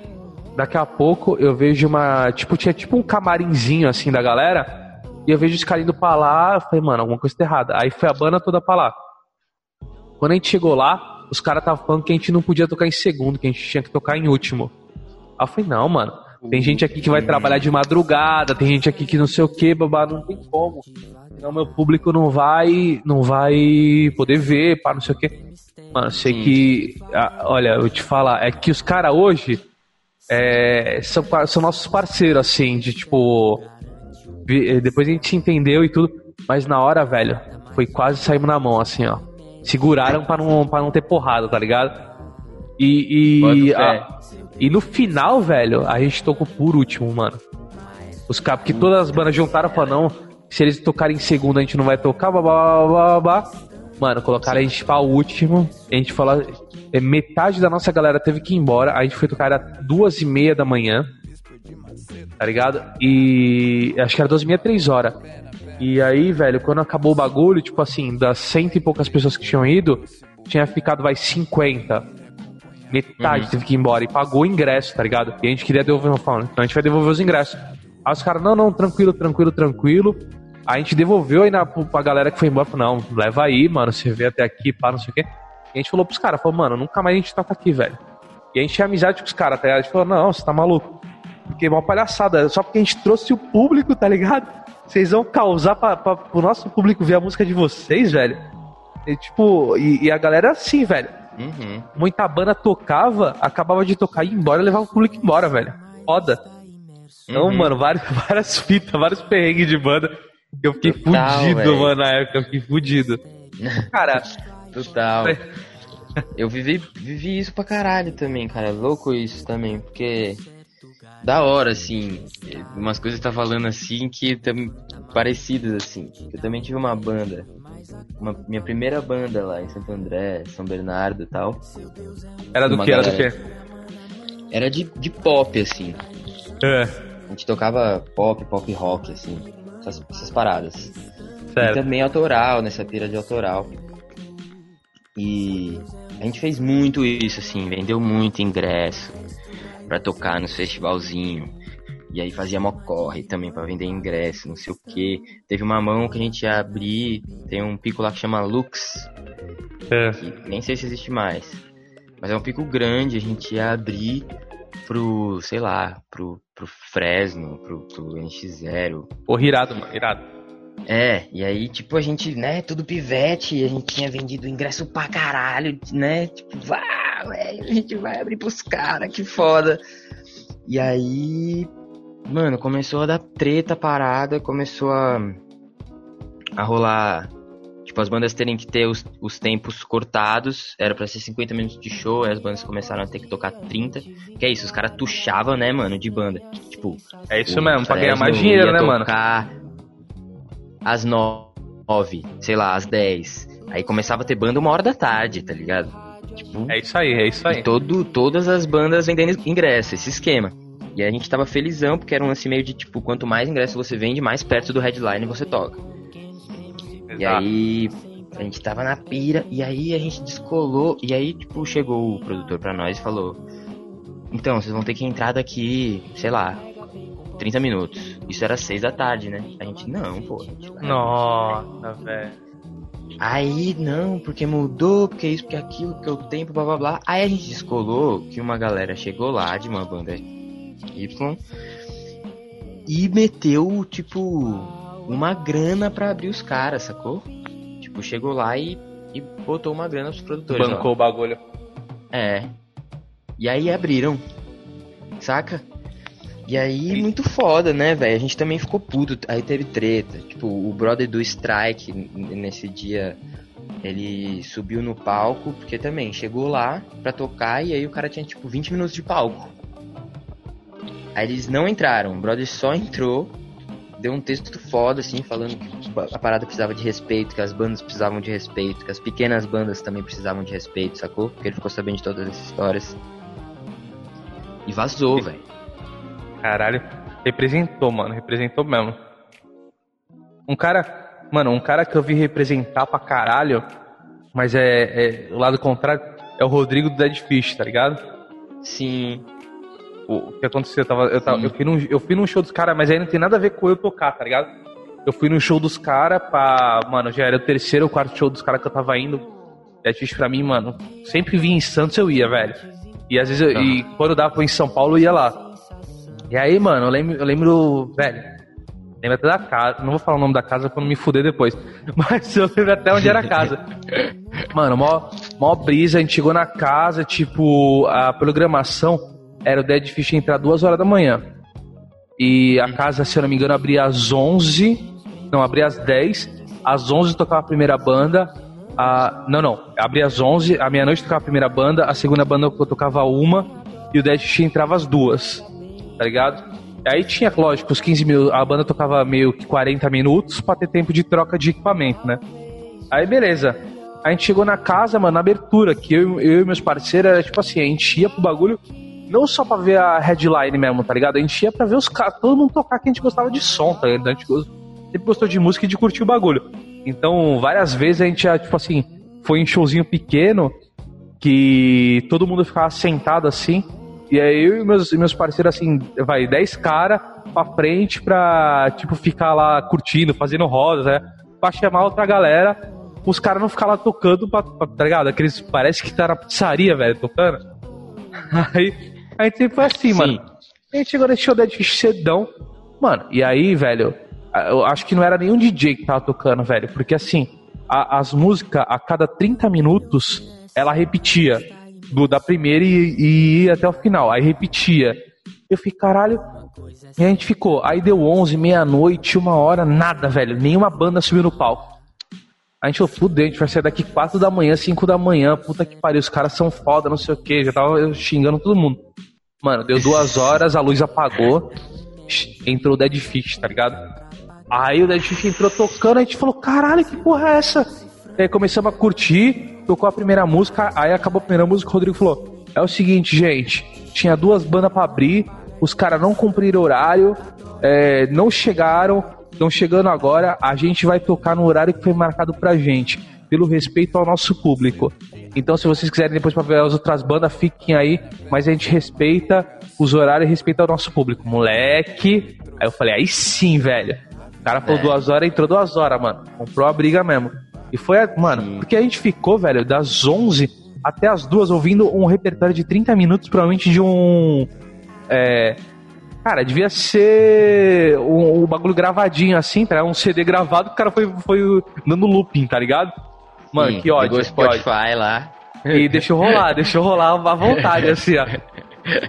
daqui a pouco eu vejo uma. Tipo, tinha tipo um camarinzinho assim da galera. E eu vejo os caras indo pra lá. Eu falei, mano, alguma coisa tá errada. Aí foi a banda toda pra lá. Quando a gente chegou lá, os caras estavam falando que a gente não podia tocar em segundo, que a gente tinha que tocar em último. Aí eu falei, não, mano. Tem gente aqui que vai trabalhar de madrugada, tem gente aqui que não sei o que, babá, não tem como. Senão meu público não vai, não vai poder ver, pá, não sei o que. Mano, sei
Sim.
que, ah, olha, eu te falar, é que os caras hoje é, são, são nossos parceiros, assim, de tipo. Depois a gente se entendeu e tudo, mas na hora, velho, foi quase saímos na mão, assim, ó. Seguraram pra não, pra não ter porrada, tá ligado? E, e, a- e no final, velho, a gente tocou por último, mano. Os caras, porque todas as bandas juntaram pra não. Se eles tocarem em segundo, a gente não vai tocar, blá blá blá blá blá. Mano, colocaram a gente pra último. A gente falou. é, Metade da nossa galera teve que ir embora. A gente foi tocar era duas e meia da manhã. Tá ligado? E. Acho que era duas e meia, três horas. E aí, velho, quando acabou o bagulho, tipo assim, das cento e poucas pessoas que tinham ido, tinha ficado, vai, 50. Metade teve que ir embora e pagou o ingresso, tá ligado? E a gente queria devolver uma forma. Então a gente vai devolver os ingressos. Aí os caras, não, não, tranquilo, tranquilo, tranquilo. Aí a gente devolveu aí na, pra galera que foi embora, falou, não, leva aí, mano, você vê até aqui, pá, não sei o quê. E a gente falou pros caras, falou, mano, nunca mais a gente toca aqui, velho. E a gente tinha amizade com os caras, tá ligado? A gente falou, não, você tá maluco. Porque é uma palhaçada, só porque a gente trouxe o público, tá ligado? Vocês vão causar pra, pra, pro nosso público ver a música de vocês, velho. E, tipo, e, e a galera assim, velho.
Uhum.
Muita banda tocava, acabava de tocar e ia embora e levava o público embora, velho. Foda. Então,
Uhum.
mano, várias, várias fitas, vários perrengues de banda. Eu fiquei
Total,
fudido,
velho.
mano, na época. Eu fiquei fudido. Cara,
Total. Eu vivi, vivi isso pra caralho também, cara. Louco isso também, porque. Da hora, assim. Umas coisas tá falando assim que tam, parecidas, assim. Eu também tive uma banda. Uma, minha primeira banda lá em Santo André, São Bernardo e tal.
era do que? Era do que?
Era de, de pop, assim.
É,
gente tocava pop, pop rock, assim. Essas, essas paradas. E
sério.
também autoral, nessa pira de autoral. E a gente fez muito isso, assim, vendeu muito ingresso pra tocar nos festivalzinho. E aí fazia mocorre também pra vender ingresso, não sei o que. Teve uma mão que a gente ia abrir, tem um pico lá que chama Lux,
É.
que nem sei se existe mais. Mas é um pico grande, a gente ia abrir pro, sei lá, pro, pro Fresno, pro, pro NX0,
Pô, irado, mano, irado.
é, e aí, tipo, a gente, né, tudo pivete, a gente tinha vendido ingresso pra caralho, né? Tipo, vá, velho, a gente vai abrir pros caras, que foda. E aí, mano, começou a dar treta parada, começou a, a rolar. Tipo, as bandas terem que ter os, os tempos cortados. Era pra ser 50 minutos de show, aí as bandas começaram a ter que tocar 30. Que é isso, os caras tuchavam, né, mano, de banda. Tipo,
É isso mesmo, pra ganhar mais dinheiro, né, mano?
tocar às nove, sei lá, às 10. Aí começava a ter banda uma hora da tarde, tá ligado? Tipo,
É isso aí, é isso aí.
todo, todas as bandas vendendo ingresso, esse esquema. E a gente tava felizão, porque era um lance meio de tipo, quanto mais ingresso você vende, mais perto do headline você toca. E
Exato.
aí a gente tava na pira, e aí a gente descolou, e aí, tipo, chegou o produtor pra nós e falou: Então, vocês vão ter que entrar daqui, sei lá, 30 minutos. Isso era 6 da tarde, né? A gente, não, pô. gente vai-
Nossa, velho.
Aí, não, porque mudou, porque isso, porque aquilo, porque o tempo, blá blá blá. Aí a gente descolou que uma galera chegou lá de uma banda Y e meteu, tipo, uma grana pra abrir os caras, sacou? Tipo, chegou lá e, e botou uma grana pros produtores. ó.
Bancou o bagulho.
É. E aí abriram. Saca? E aí, muito foda, né, velho? A gente também ficou puto. Aí teve treta. Tipo, o brother do Strike, nesse dia, ele subiu no palco, porque também chegou lá pra tocar e aí o cara tinha, tipo, 20 minutos de palco. Aí eles não entraram. O brother só entrou, deu um texto foda, assim, falando que a parada precisava de respeito, que as bandas precisavam de respeito, que as pequenas bandas também precisavam de respeito, sacou? Porque ele ficou sabendo de todas essas histórias. E vazou, velho.
Caralho. Representou, mano. Representou mesmo. Um cara. Mano, um cara que eu vi representar pra caralho, mas é, é o lado contrário, é o Rodrigo do Dead Fish, tá ligado?
Sim.
O que aconteceu? Eu, tava, eu, tava, eu, fui num, eu fui num show dos caras, mas aí não tem nada a ver com eu tocar, tá ligado? Eu fui num show dos caras pra. Mano, já era o terceiro ou quarto show dos caras que eu tava indo. Dead Fish pra mim, mano. Sempre vinha em Santos eu ia, velho. E às vezes eu, e quando dava em São Paulo eu ia lá. E aí, mano, eu lembro, eu lembro, velho. Lembro até da casa. Não vou falar o nome da casa pra não me fuder depois. Mas eu lembro até onde era a casa. Mano, mó, mó brisa, a gente chegou na casa, tipo, a programação era o Dead Fish entrar duas horas da manhã. E a casa, se eu não me engano, abria às 11. Não, abria às 10. Às 11 tocava a primeira banda. A, não, não. Abria às 11. À meia-noite tocava a primeira banda. A segunda banda eu tocava uma. E o Dead Fish entrava às duas. Tá ligado? Aí tinha, lógico, os 15 minutos. A banda tocava meio que 40 minutos pra ter tempo de troca de equipamento, né? Aí beleza. A gente chegou na casa, mano, na abertura, que eu, eu e meus parceiros, era tipo assim, a gente ia pro bagulho não só pra ver a headline mesmo, tá ligado? A gente ia pra ver os caras, todo mundo tocar que a gente gostava de som, tá ligado? A gente sempre gostou de música e de curtir o bagulho. Então, várias vezes a gente já, tipo assim, foi em showzinho pequeno que todo mundo ficava sentado assim. E aí eu e meus, meus parceiros, assim, vai, 10 caras pra frente pra, tipo, ficar lá curtindo, fazendo rosa, né? Pra chamar outra galera, os caras não ficar lá tocando, pra, pra- tá ligado? Aqueles, parece que tá na pizzaria, velho, tocando. Aí, a gente sempre foi assim,
Sim.
mano. A gente chegou nesse show da Fish cedão. Mano, e aí, velho, eu acho que não era nenhum DJ que tava tocando, velho. Porque assim, a- as músicas, a cada 30 minutos, ela repetia. Do, da primeira e, e ia até o final. Aí repetia. Eu fiquei, caralho. E a gente ficou. Aí deu 11, meia-noite, uma hora, nada, velho. Nenhuma banda subiu no palco. A gente falou, fudeu, a gente vai sair daqui 4 da manhã, 5 da manhã. Puta que pariu, os caras são foda, não sei o que. Já tava xingando todo mundo. Mano, deu duas horas, a luz apagou. Entrou o Dead Fish, tá ligado? Aí o Dead Fish entrou tocando, a gente falou, caralho, que porra é essa? Aí começamos a curtir, tocou a primeira música, aí acabou a primeira música, o Rodrigo falou: É o seguinte, gente, tinha duas bandas pra abrir, os caras não cumpriram horário, é, não chegaram, estão chegando agora, a gente vai tocar no horário que foi marcado pra gente, pelo respeito ao nosso público. Então, se vocês quiserem depois pra ver as outras bandas, fiquem aí, mas a gente respeita os horários e respeita o nosso público. Moleque. Aí eu falei, aí sim, velho. O cara falou
É.
duas horas, entrou duas horas, mano. Comprou a briga mesmo. E foi, a- mano,
Sim.
porque a gente ficou, velho, das 11 até as duas ouvindo um repertório de 30 minutos, provavelmente de um. É. Cara, devia ser um, um bagulho gravadinho assim, tá? Um CD gravado, o cara foi, foi dando looping, tá ligado? Mano,
Sim,
que ódio.
Pegou o
que ódio.
Spotify lá.
E deixou rolar, deixou rolar à vontade, assim, ó.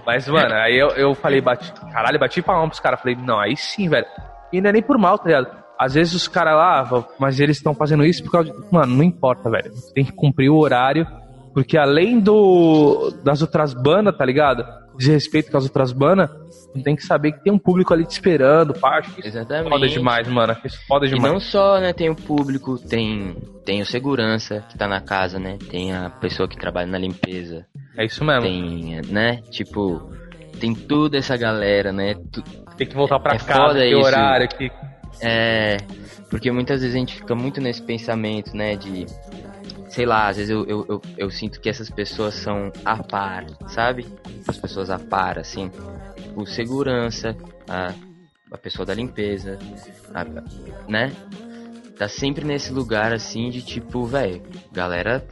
Mas, mano, aí eu, eu falei, bati, caralho, bati palma pros caras. Falei, não, aí sim, velho. E não é nem por mal, tá ligado? Às vezes os caras lá, mas eles estão fazendo isso por causa de. Mano, não importa, velho. Tem que cumprir o horário. Porque além do das outras bandas, tá ligado? Desrespeito as outras bandas, tem que saber que tem um público ali te esperando, que
Exatamente.
foda demais, mano. Isso foda
E
demais.
não só, né, tem o público, tem, tem o segurança que tá na casa, né? Tem a pessoa que trabalha na limpeza.
É isso mesmo.
Tem, né? Tipo, tem toda essa galera, né? Tu-
Tem que voltar pra
É
casa, que
isso.
horário, que.
É, porque muitas vezes a gente fica muito nesse pensamento, né, de sei lá, às vezes eu, eu, eu, eu sinto que essas pessoas são a par, sabe? As pessoas a par, assim, o segurança, a, a pessoa da limpeza, a- né? Tá sempre nesse lugar assim de tipo, velho, galera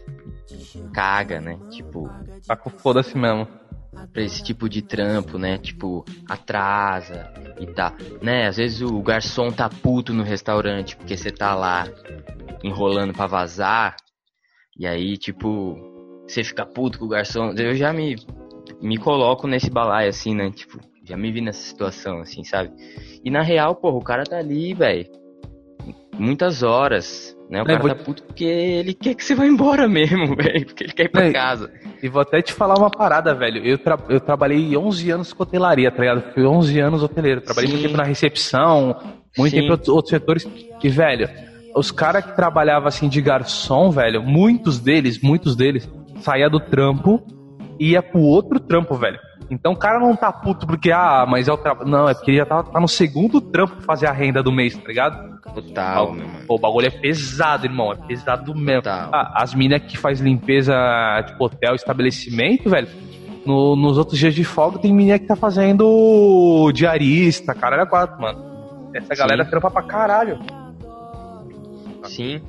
caga, né? Tipo,
Tá com foda-se mesmo.
pra esse tipo de trampo, né? Tipo, atrasa e tá, né? Às vezes o garçom tá puto no restaurante porque você tá lá enrolando pra vazar. E aí, tipo, você fica puto com o garçom. Eu já me me coloco nesse balaio assim, né? Tipo, já me vi nessa situação assim, sabe? E na real, porra, o cara tá ali, velho, muitas horas, né? O
É,
cara
vou-
tá puto porque ele quer que você vá embora mesmo, velho, porque ele quer ir pra
É,
casa.
E vou até te falar uma parada, velho. Eu, tra- eu trabalhei 11 anos com hotelaria, tá ligado? Fui 11 anos hoteleiro. Trabalhei
Sim.
muito tempo na recepção, muito
Sim.
tempo em outros, setores. E, velho, os caras que trabalhavam assim de garçom, velho, muitos deles, muitos deles, saía do trampo e ia pro outro trampo, velho. Então o cara não tá puto porque, ah, mas é o trabalho. Não, é porque ele já tá, tá no segundo trampo pra fazer a renda do mês, tá ligado?
Total, meu mano.
Pô, o bagulho é pesado, irmão. É pesado mesmo.
Total.
Ah, as minas que faz limpeza, tipo, hotel, estabelecimento, velho. no- nos outros dias de folga tem menina que tá fazendo diarista, caralho, é quatro, mano. Essa galera
Sim.
trampa pra caralho.
Sim,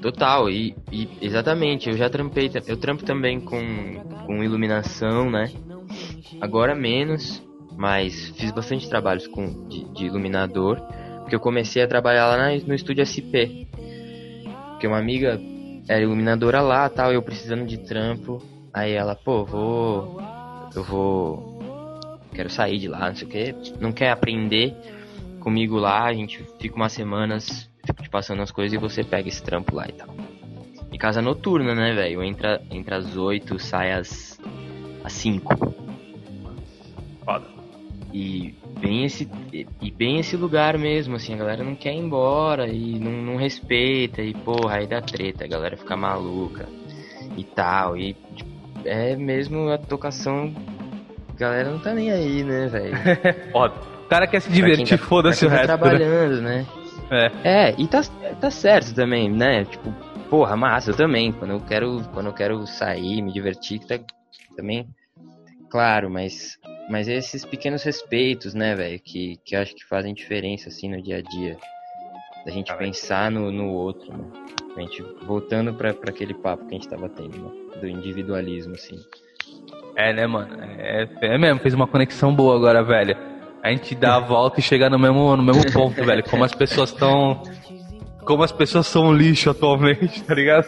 total. E, e exatamente, eu já trampei, eu trampo também com, com iluminação, né? Agora menos, mas fiz bastante trabalhos com, de, de iluminador, porque eu comecei a trabalhar lá na- no estúdio SP. Porque uma amiga era iluminadora lá tal, eu precisando de trampo. Aí ela, pô, vou. Eu vou. Quero sair de lá, não sei o que. Não quer aprender comigo lá, a gente fica umas semanas fico te passando as coisas e você pega esse trampo lá e tal. E casa noturna, né, velho? Entra, entra às 8, sai às, às 5.
Foda.
E bem esse e- bem esse lugar mesmo, assim, a galera não quer ir embora e não, não respeita e porra, aí dá treta, a galera fica maluca e tal. E tipo, é mesmo a tocação, a galera não tá nem aí, né, velho?
Foda. O cara quer se divertir,
tá-
foda-se o
quem
resto.
tá
né?
trabalhando, né?
É.
É, e tá, tá certo também, né? Tipo, porra, massa, eu também. Quando eu quero, quando eu quero sair, me divertir, tá, também, claro, mas, mas esses pequenos respeitos, né, velho, que, que acho que fazem diferença, assim, no dia a dia. Da gente
Ah,
pensar no, no outro, né? A gente, voltando pra, pra aquele papo que a gente tava tendo, né? Do individualismo, assim.
É, né, mano? É, é mesmo, fez uma conexão boa agora, velho. A gente dá a volta e chega no mesmo, no mesmo ponto, velho. Como as pessoas estão. Como as pessoas são um lixo atualmente, tá ligado?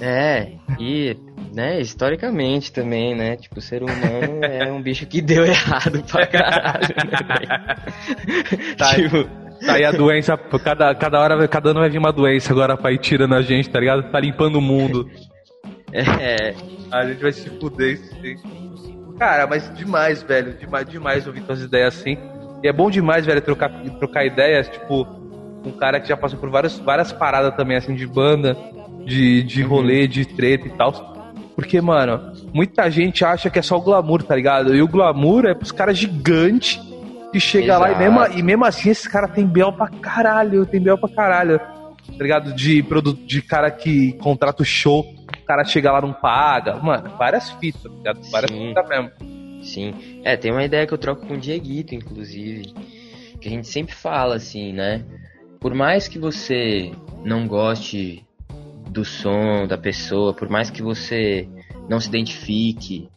É, e, né, historicamente também, né? Tipo, o ser humano é um bicho que deu errado pra caralho, né?
Tá.
Tipo,
Tá aí a doença, cada, cada hora, cada ano vai vir uma doença agora pra ir tirando a gente, tá ligado? Tá limpando o mundo.
é,
A gente vai se fuder sim. Cara, mas demais, velho. Demais, demais ouvir tuas ideias assim. E é bom demais, velho, trocar, trocar ideias, tipo, um cara que já passou por várias, várias paradas também, assim, de banda, de, de rolê, de treta e tal. Porque, mano, muita gente acha que é só o glamour, tá ligado? E o glamour é pros caras gigantes que chega lá e
Exato.
mesmo, e mesmo assim esse cara tem bel pra caralho, tem bel pra caralho. Tá ligado? De, produto, de cara que contrata o show, cara chega lá não paga. Mano, várias fitas, tá ligado? Várias
Sim.
fitas mesmo.
sim. É, tem uma ideia que eu troco com o Dieguito, inclusive, que a gente sempre fala assim, né? Por mais que você não goste do som da pessoa, por mais que você não se identifique,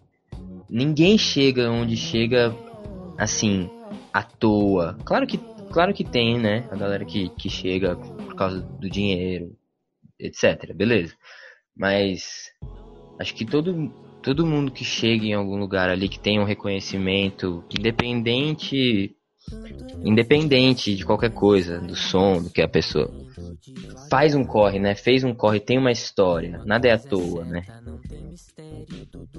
ninguém chega onde chega assim, à toa. Claro que, claro que tem, né? A galera que, que chega por causa do dinheiro, etc. Beleza. Mas acho que todo todo mundo que chega em algum lugar ali que tem um reconhecimento, independente independente de qualquer coisa, do som, do que a pessoa faz um corre, né? Fez um corre, tem uma história, nada é à toa, né?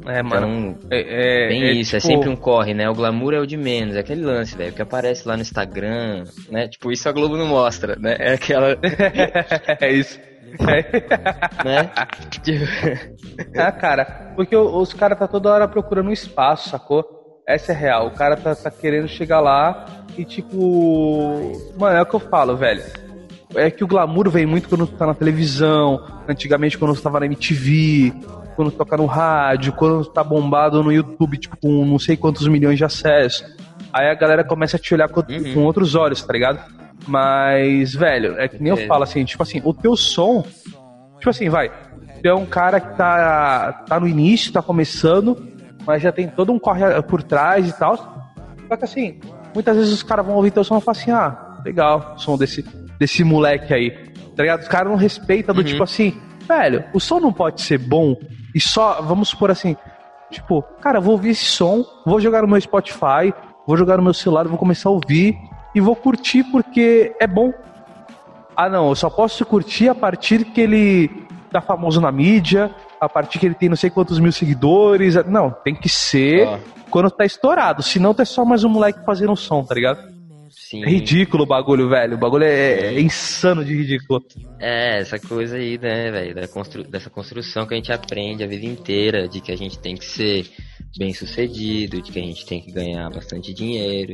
É, mano.
Então,
é, é,
Tem
é,
isso, é
tipo,
sempre um corre, né? O glamour é o de menos, é aquele lance, velho, que aparece lá no Instagram, né? Tipo, isso a Globo não mostra, né? É aquela,
é isso. É.
né?
Ah, cara, porque os caras tá toda hora procurando um espaço, sacou? Essa é real. O cara tá, tá querendo chegar lá e tipo. Mano, é o que eu falo, velho. É que o glamour vem muito quando tu tá na televisão, antigamente quando tu tava na MTV, quando tu toca no rádio, quando tu tá bombado no YouTube, tipo, com não sei quantos milhões de acessos. Aí a galera começa a te olhar com,
Uhum.
com outros olhos, tá ligado? Mas, velho, é que nem eu falo assim, tipo assim, o teu som Tipo assim, vai. Tu é um cara que tá, tá no início, tá começando, mas já tem todo um corre por trás e tal. Só que assim, muitas vezes os caras vão ouvir teu som e falar assim, ah, legal, o som desse, desse moleque aí. Tá ligado? Os caras não respeitam do
Uhum.
tipo assim, velho, o som não pode ser bom e só, vamos supor assim, tipo, cara, vou ouvir esse som, vou jogar no meu Spotify, vou jogar no meu celular, vou começar a ouvir e vou curtir porque é bom. Ah, não, eu só posso curtir a partir que ele tá famoso na mídia, a partir que ele tem não sei quantos mil seguidores. Não, tem que ser
Ó.
quando tá estourado. Senão é só mais um moleque fazendo um som, tá ligado?
Sim.
É ridículo o bagulho, velho. O bagulho é, é insano de ridículo.
É, essa coisa aí, né, velho, da constru... dessa construção que a gente aprende a vida inteira, de que a gente tem que ser bem sucedido, de que a gente tem que ganhar bastante dinheiro,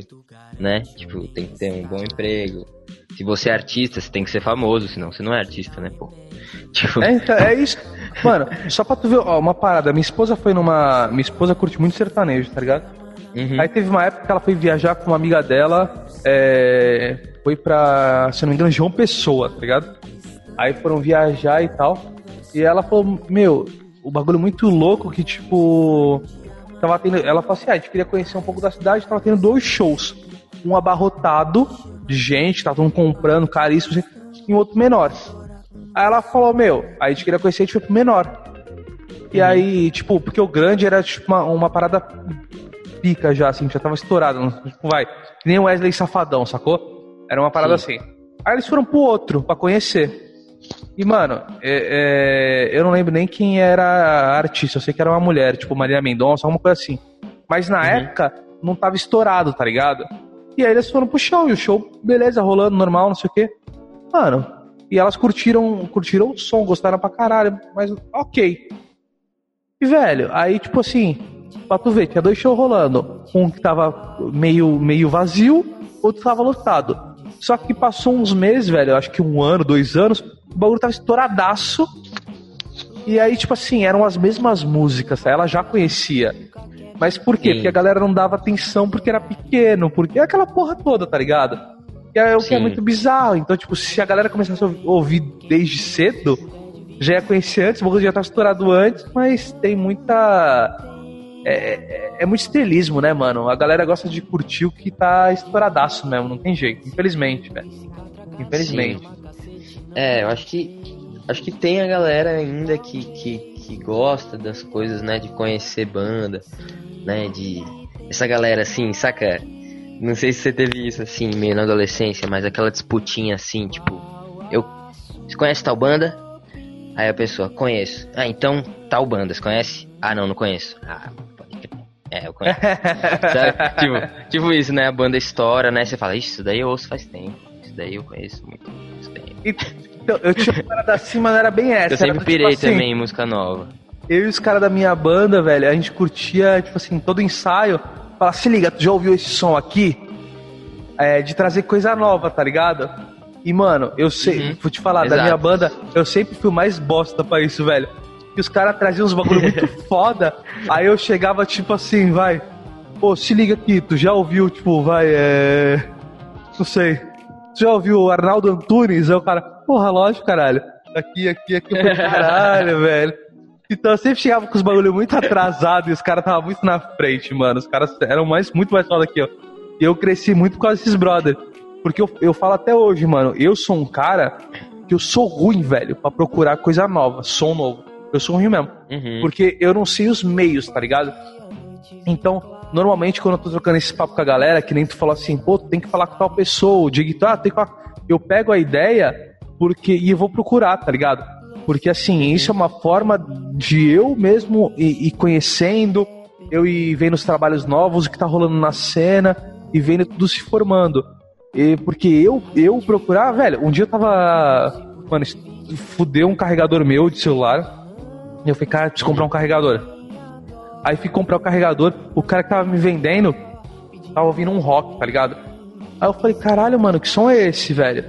né? Tipo, tem que ter um bom emprego. Se você é artista, você tem que ser famoso, senão você não é artista, né, pô? Tipo,
É, então, é isso. Mano, só pra tu ver, ó, uma parada. Minha esposa foi numa. Minha esposa curte muito sertanejo, tá ligado?
uhum,
Aí teve uma época que ela foi viajar com uma amiga dela, é, foi pra, se eu não me engano, João Pessoa, tá ligado? Aí foram viajar e tal. E ela falou, meu, o bagulho muito louco que, tipo. Tava tendo. Ela falou assim, ah, a gente queria conhecer um pouco da cidade, tava tendo dois shows. Um abarrotado de gente, tava todo mundo comprando, caríssimo, e um outro menor. Aí ela falou, meu, aí a gente queria conhecer, a gente foi pro menor. E aí, tipo, porque o grande era tipo uma, uma parada pica já, assim, já tava estourado. Tipo, vai. Que nem o Wesley Safadão, sacou? Era uma parada
Sim.
assim. Aí eles foram pro outro pra conhecer. E, mano, é- é, eu não lembro nem quem era a artista. Eu sei que era uma mulher, tipo Maria Mendonça, alguma coisa assim. Mas na época não tava estourado, tá ligado? E aí eles foram pro show, e o show, beleza, rolando, normal, não sei o quê. Mano, e elas curtiram, curtiram o som, gostaram pra caralho, mas ok. E, velho, aí, tipo assim, pra tu ver, tinha dois shows rolando. Um que tava meio, meio vazio, outro tava lotado. Só que passou uns meses, velho, acho que um ano, dois anos, o bagulho tava estouradaço. E aí, tipo assim, eram as mesmas músicas, tá? ela já conhecia. Mas por quê?
Sim.
Porque a galera não dava atenção porque era pequeno, porque é aquela porra toda, tá ligado? E é o que é muito bizarro. Então, tipo, se a galera começasse a ouvir desde cedo, já ia conhecer antes, o bagulho já tava estourado antes, mas tem muita. É, é, é muito estilismo, né, mano? A galera gosta de curtir o que tá estouradaço mesmo, não tem jeito. Infelizmente, velho. Infelizmente.
É, eu acho que acho que tem a galera ainda que, que, que gosta das coisas, né, de conhecer banda, né, de essa galera assim, saca? Não sei se você teve isso assim, meio na adolescência, mas aquela disputinha assim, tipo, eu você conhece tal banda? Aí a pessoa, conheço. Ah, então tal banda, você conhece? Ah, não, não conheço. Ah, pode crer. É, eu conheço. Tipo, tipo isso, né? A banda estoura, né? Você fala, "Ixi, isso daí eu ouço faz tempo. Isso daí eu conheço muito tempo.
Então, eu tinha uma parada assim, mas não era bem essa.
Eu sempre
do
pirei
tipo assim,
também em música nova.
Eu e os caras da minha banda, velho, a gente curtia, tipo assim, todo ensaio. Falar, se liga, tu já ouviu esse som aqui? É, de trazer coisa nova, tá ligado? E, mano, eu sei,
Uhum.
vou te falar, da
Exato.
minha banda, eu sempre fui o mais bosta pra isso, velho. Que os caras traziam uns bagulho muito foda, aí eu chegava, tipo assim, vai. Pô, se liga aqui, tu já ouviu, tipo, vai, é. Não sei. Tu já ouviu o Arnaldo Antunes? Aí o cara, porra, lógico, caralho. Aqui, aqui, aqui, falei, caralho, velho. Então eu sempre chegava com os bagulho muito atrasado e os caras estavam muito na frente, mano. Os caras eram mais, muito mais foda que eu. E eu cresci muito por causa desses brother. Porque eu, eu falo até hoje, mano, eu sou um cara que eu sou ruim, velho, pra procurar coisa nova, som novo. Eu sou ruim mesmo.
Uhum.
Porque eu não sei os meios, tá ligado? Então, normalmente quando eu tô trocando esse papo com a galera, que nem tu falou assim, pô, tu tem que falar com tal pessoa, o Diego, ah, tem que falar. Eu pego a ideia porque e eu vou procurar, tá ligado? Porque assim, isso é uma forma de eu mesmo ir, ir conhecendo, eu ir vendo os trabalhos novos, o que tá rolando na cena e vendo tudo se formando. E porque eu, eu procurar, velho, um dia eu tava. Mano, fudeu um carregador meu de celular. Eu falei, cara, preciso comprar um carregador. Aí fui comprar o carregador, o cara que tava me vendendo tava ouvindo um rock, tá ligado? Aí eu falei, caralho, mano, que som é esse, velho?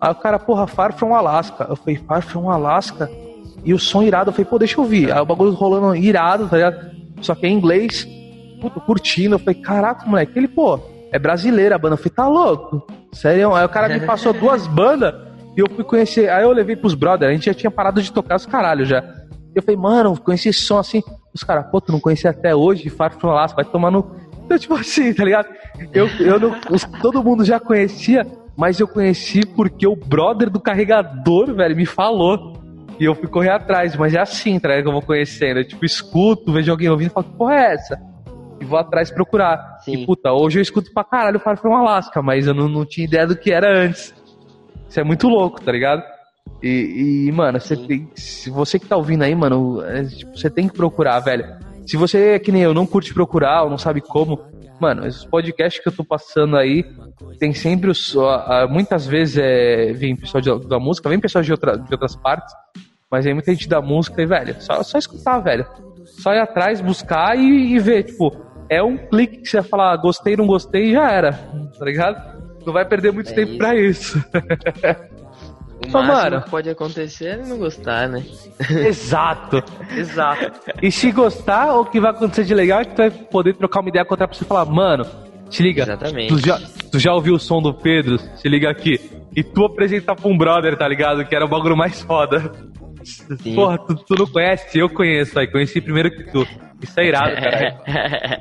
Aí o cara, porra, Far From Alaska. Eu falei, Far From Alaska? E o som irado, eu falei, pô, deixa eu ouvir. Aí o bagulho rolando irado, tá ligado? Só que é em inglês, puto, curtindo. Eu falei, caraca, moleque, ele, pô, é brasileira a banda. Eu falei, tá louco? Sério? Aí o cara me passou duas bandas e eu fui conhecer. Aí eu levei pros brothers, a gente já tinha parado de tocar os caralho já. Eu falei, mano, conheci esse som assim. Os caras, pô, tu não conhecia até hoje, Far From Alaska, vai tomar no. Então, tipo assim, tá ligado? Eu, eu não, os- todo mundo já conhecia, mas eu conheci porque o brother do carregador, velho, me falou. E eu fui correr atrás, mas é assim, tá ligado? Que eu vou conhecendo. Eu, tipo, escuto, vejo alguém ouvindo e falo, que porra é essa? E vou atrás procurar.
Sim.
E puta, hoje eu escuto pra caralho Far From Alaska, mas eu não, não tinha ideia do que era antes. Isso é muito louco, tá ligado? E, e, mano, você tem. Se você que tá ouvindo aí, mano, é, tipo, você tem que procurar, velho. Se você é que nem eu, não curte procurar ou não sabe como, mano, esses podcasts que eu tô passando aí, tem sempre os. a- a- muitas vezes é, vem pessoal de- da música, vem pessoal de, outra, de outras partes, mas aí muita gente da música e, velho, só, só escutar, velho. Só ir atrás, buscar e, e ver, tipo, é um clique que você vai falar, gostei, não gostei e já era, tá ligado? Não vai perder muito
É
tempo
isso.
pra isso.
O máximo pode acontecer é não gostar, né?
Exato, exato. E se gostar, o que vai acontecer de legal é que tu vai poder trocar uma ideia com outra pessoa e falar, mano, se liga,
Exatamente.
tu já, tu já ouviu o som do Pedro? Se liga aqui. E tu apresentar pra um brother, tá ligado? Que era o bagulho mais foda.
Sim.
Porra, tu, tu não conhece? Eu conheço, aí conheci primeiro que tu. Isso é irado, cara.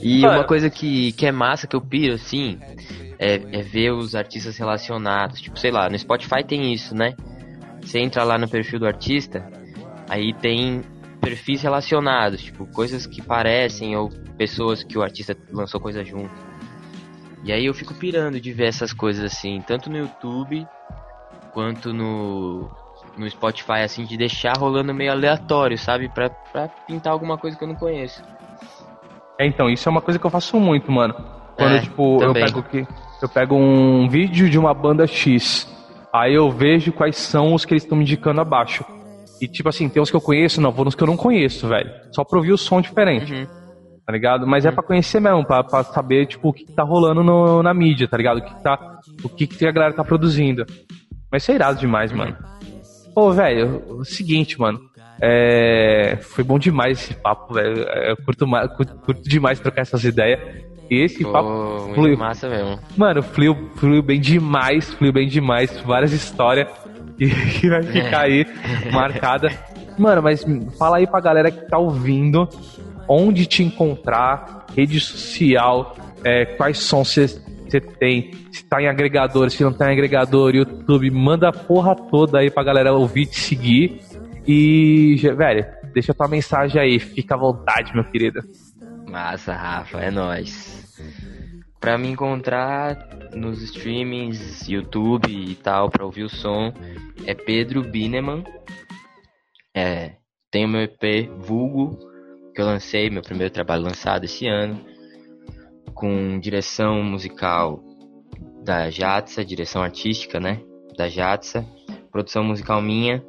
e
Mano.
uma coisa que, que é massa, que eu piro, assim, é, é ver os artistas relacionados. Tipo, sei lá, no Spotify tem isso, né? Você entra lá no perfil do artista, aí tem perfis relacionados, tipo, coisas que parecem ou pessoas que o artista lançou coisa junto. E aí eu fico pirando de ver essas coisas assim, tanto no YouTube quanto no, no Spotify, assim, de deixar rolando meio aleatório, sabe? Pra, pra pintar alguma coisa que eu não conheço.
É, então, isso é uma coisa que eu faço muito, mano. Quando,
É,
tipo, eu
também.
pego, que, eu pego um vídeo de uma banda X, aí eu vejo quais são os que eles estão me indicando abaixo. E, tipo assim, tem uns que eu conheço, não, vou nos que eu não conheço, velho. Só pra ouvir o som diferente,
Uhum.
tá ligado? Mas é pra conhecer mesmo, pra, pra saber, tipo, o que, que tá rolando no- na mídia, tá ligado? O que, que tá, o que, que a galera tá produzindo. Mas isso é irado demais, mano. Pô, velho, o seguinte, mano. É, foi bom demais esse papo, velho. É, Eu curto, ma- curto, curto demais trocar essas ideias. Esse
Pô,
papo fluiu.
massa mesmo.
Mano, fluiu, fluiu bem demais, fluiu bem demais. Várias histórias que, que vai ficar aí marcada. Mano, mas fala aí pra galera que tá ouvindo onde te encontrar, rede social, é, quais sons você tem, se tá em agregador, se não tá em agregador, YouTube, manda a porra toda aí pra galera ouvir, te seguir. E, velho, deixa tua mensagem aí, fica à vontade, meu querido.
Massa, Rafa, é nóis. Pra me encontrar nos streamings, YouTube e tal, pra ouvir o som, é Pedro Bineman. É, tem o meu EP Vulgo, que eu lancei, meu primeiro trabalho lançado esse ano, com direção musical da Jatsa, direção artística, né, da Jatsa, produção musical minha,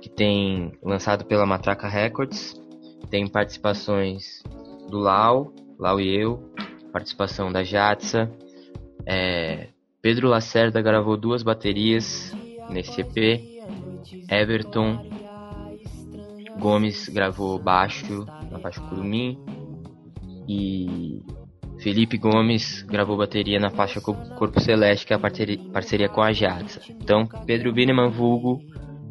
que tem lançado pela Matraca Records, tem participações do Lau, Lau e eu, participação da Jatsa, é, Pedro Lacerda gravou duas baterias nesse EP, Everton Gomes gravou baixo na faixa Curumim e Felipe Gomes gravou bateria na faixa Co- Corpo Celeste, que é a parceria, parceria com a Jatsa. Então, Pedro Bineman Vulgo,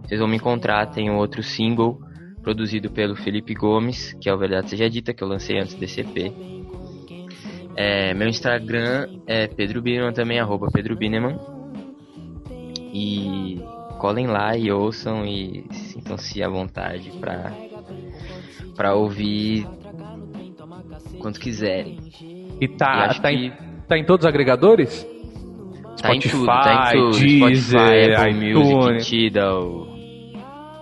vocês vão me encontrar, tem outro single produzido pelo Felipe Gomes, que é o Verdade Seja Dita, que eu lancei antes desse EP. É, meu Instagram é Pedro Bineman também, arroba Pedro Bineman. E colhem lá e ouçam e sintam-se à vontade pra, pra ouvir quando quiserem.
E tá,
E
tá, em, tá em todos os agregadores?
Tá em tudo, tá em tudo.
Deezer,
Spotify, Apple
iTunes.
Music, Tidal.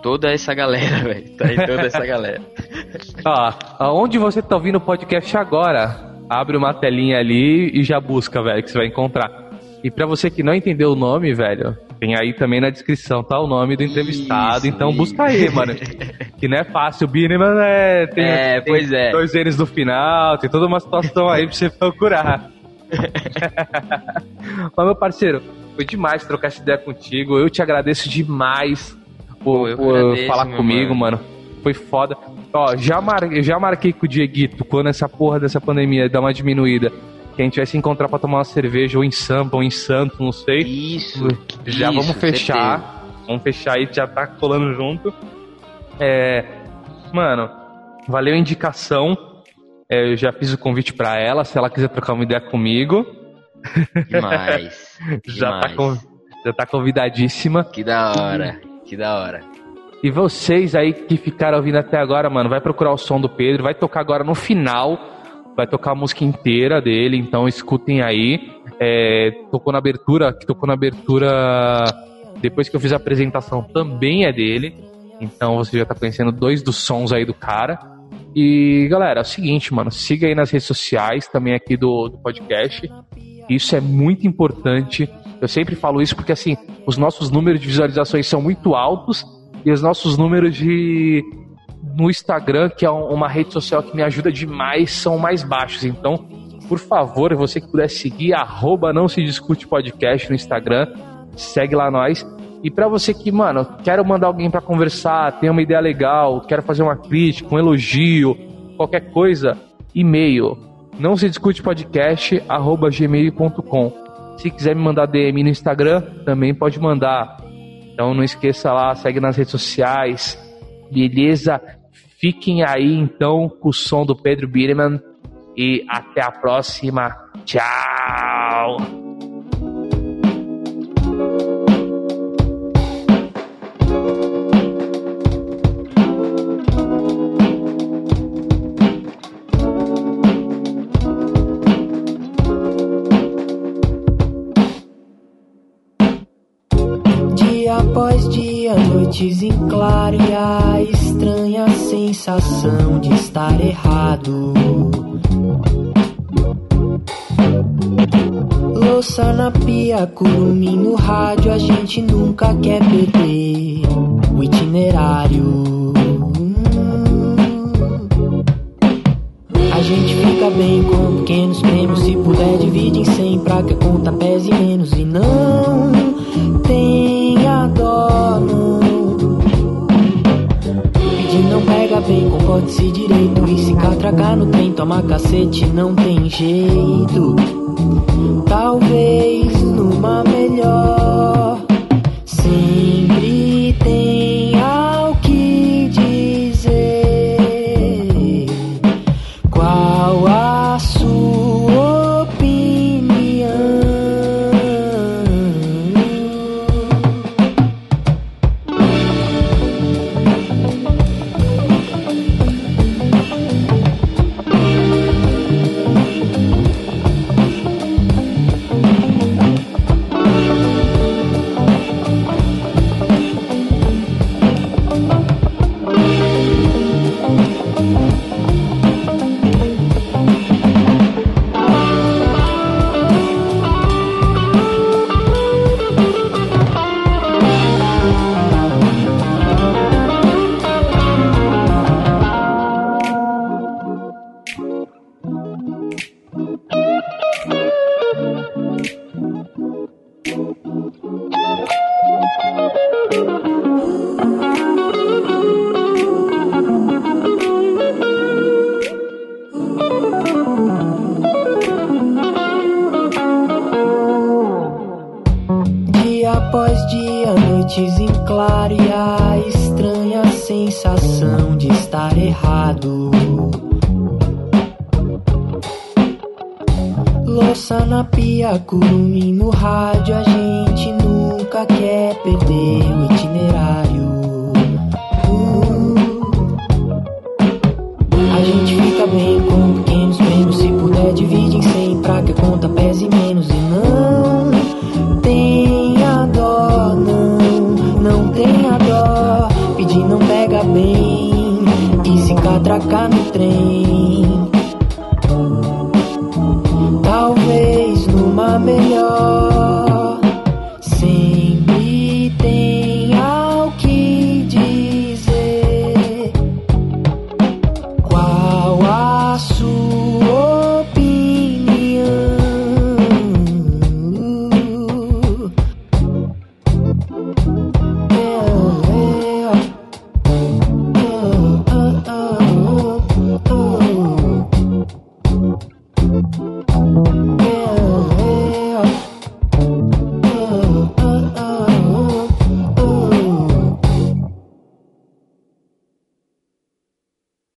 Toda essa galera, velho. Tá em toda essa galera.
Ó, aonde você tá ouvindo o podcast agora, abre uma telinha ali e já busca, velho, que você vai encontrar. E pra você que não entendeu o nome, velho, tem aí também na descrição, tá? O nome do entrevistado,
Isso,
então
isso.
busca aí, mano. que não é fácil. O Bineman é. Tem,
É,
tem
pois é.
Dois N's no final, tem toda uma situação aí pra você procurar. Mas, meu parceiro, foi demais trocar essa ideia contigo. Eu te agradeço demais por,
Pô,
por falar comigo,
mano.
mano. Foi foda. Ó, já, mar... já marquei com o Dieguito quando essa porra dessa pandemia dá uma diminuída. Que a gente vai se encontrar pra tomar uma cerveja ou em Sampa ou em Santo, não sei.
Isso.
Já
isso,
vamos fechar. Vamos fechar aí, já tá colando junto. É, mano, valeu a indicação. É, eu já fiz o convite pra ela, se ela quiser trocar uma ideia comigo.
certeza. Demais.
Já tá,
demais.
con- já tá convidadíssima.
Que da hora. Que da hora.
E vocês aí que ficaram ouvindo até agora, mano, vai procurar o som do Pedro, vai tocar agora no final, vai tocar a música inteira dele, então escutem aí. É, tocou na abertura, que tocou na abertura depois que eu fiz a apresentação também é dele. Então você já tá conhecendo dois dos sons aí do cara. E galera, é o seguinte, mano, siga aí nas redes sociais, também aqui do, do podcast. Isso é muito importante. Eu sempre falo isso porque assim, os nossos números de visualizações são muito altos e os nossos números de no Instagram, que é um- uma rede social que me ajuda demais, são mais baixos. Então, por favor, você que puder seguir, arroba não se discute podcast no Instagram, segue lá nós. E pra você que, mano, quero mandar alguém pra conversar, tem uma ideia legal, quero fazer uma crítica, um elogio, qualquer coisa, e-mail, não se discute podcast, arroba gmail.com. Se quiser me mandar DM no Instagram, também pode mandar. Então não esqueça lá, segue nas redes sociais. Beleza? Fiquem aí então com o som do Pedro Birman e até a próxima. Tchau!
Noites em claro e a estranha sensação de estar errado. Louça na pia, curumim no rádio, a gente nunca quer perder o itinerário. A gente fica bem com pequenos prêmios, se puder divide em 100 pra que a conta pese menos e não bem, concorde-se direito e se catracar no trem, toma cacete, não tem jeito. Talvez numa melhor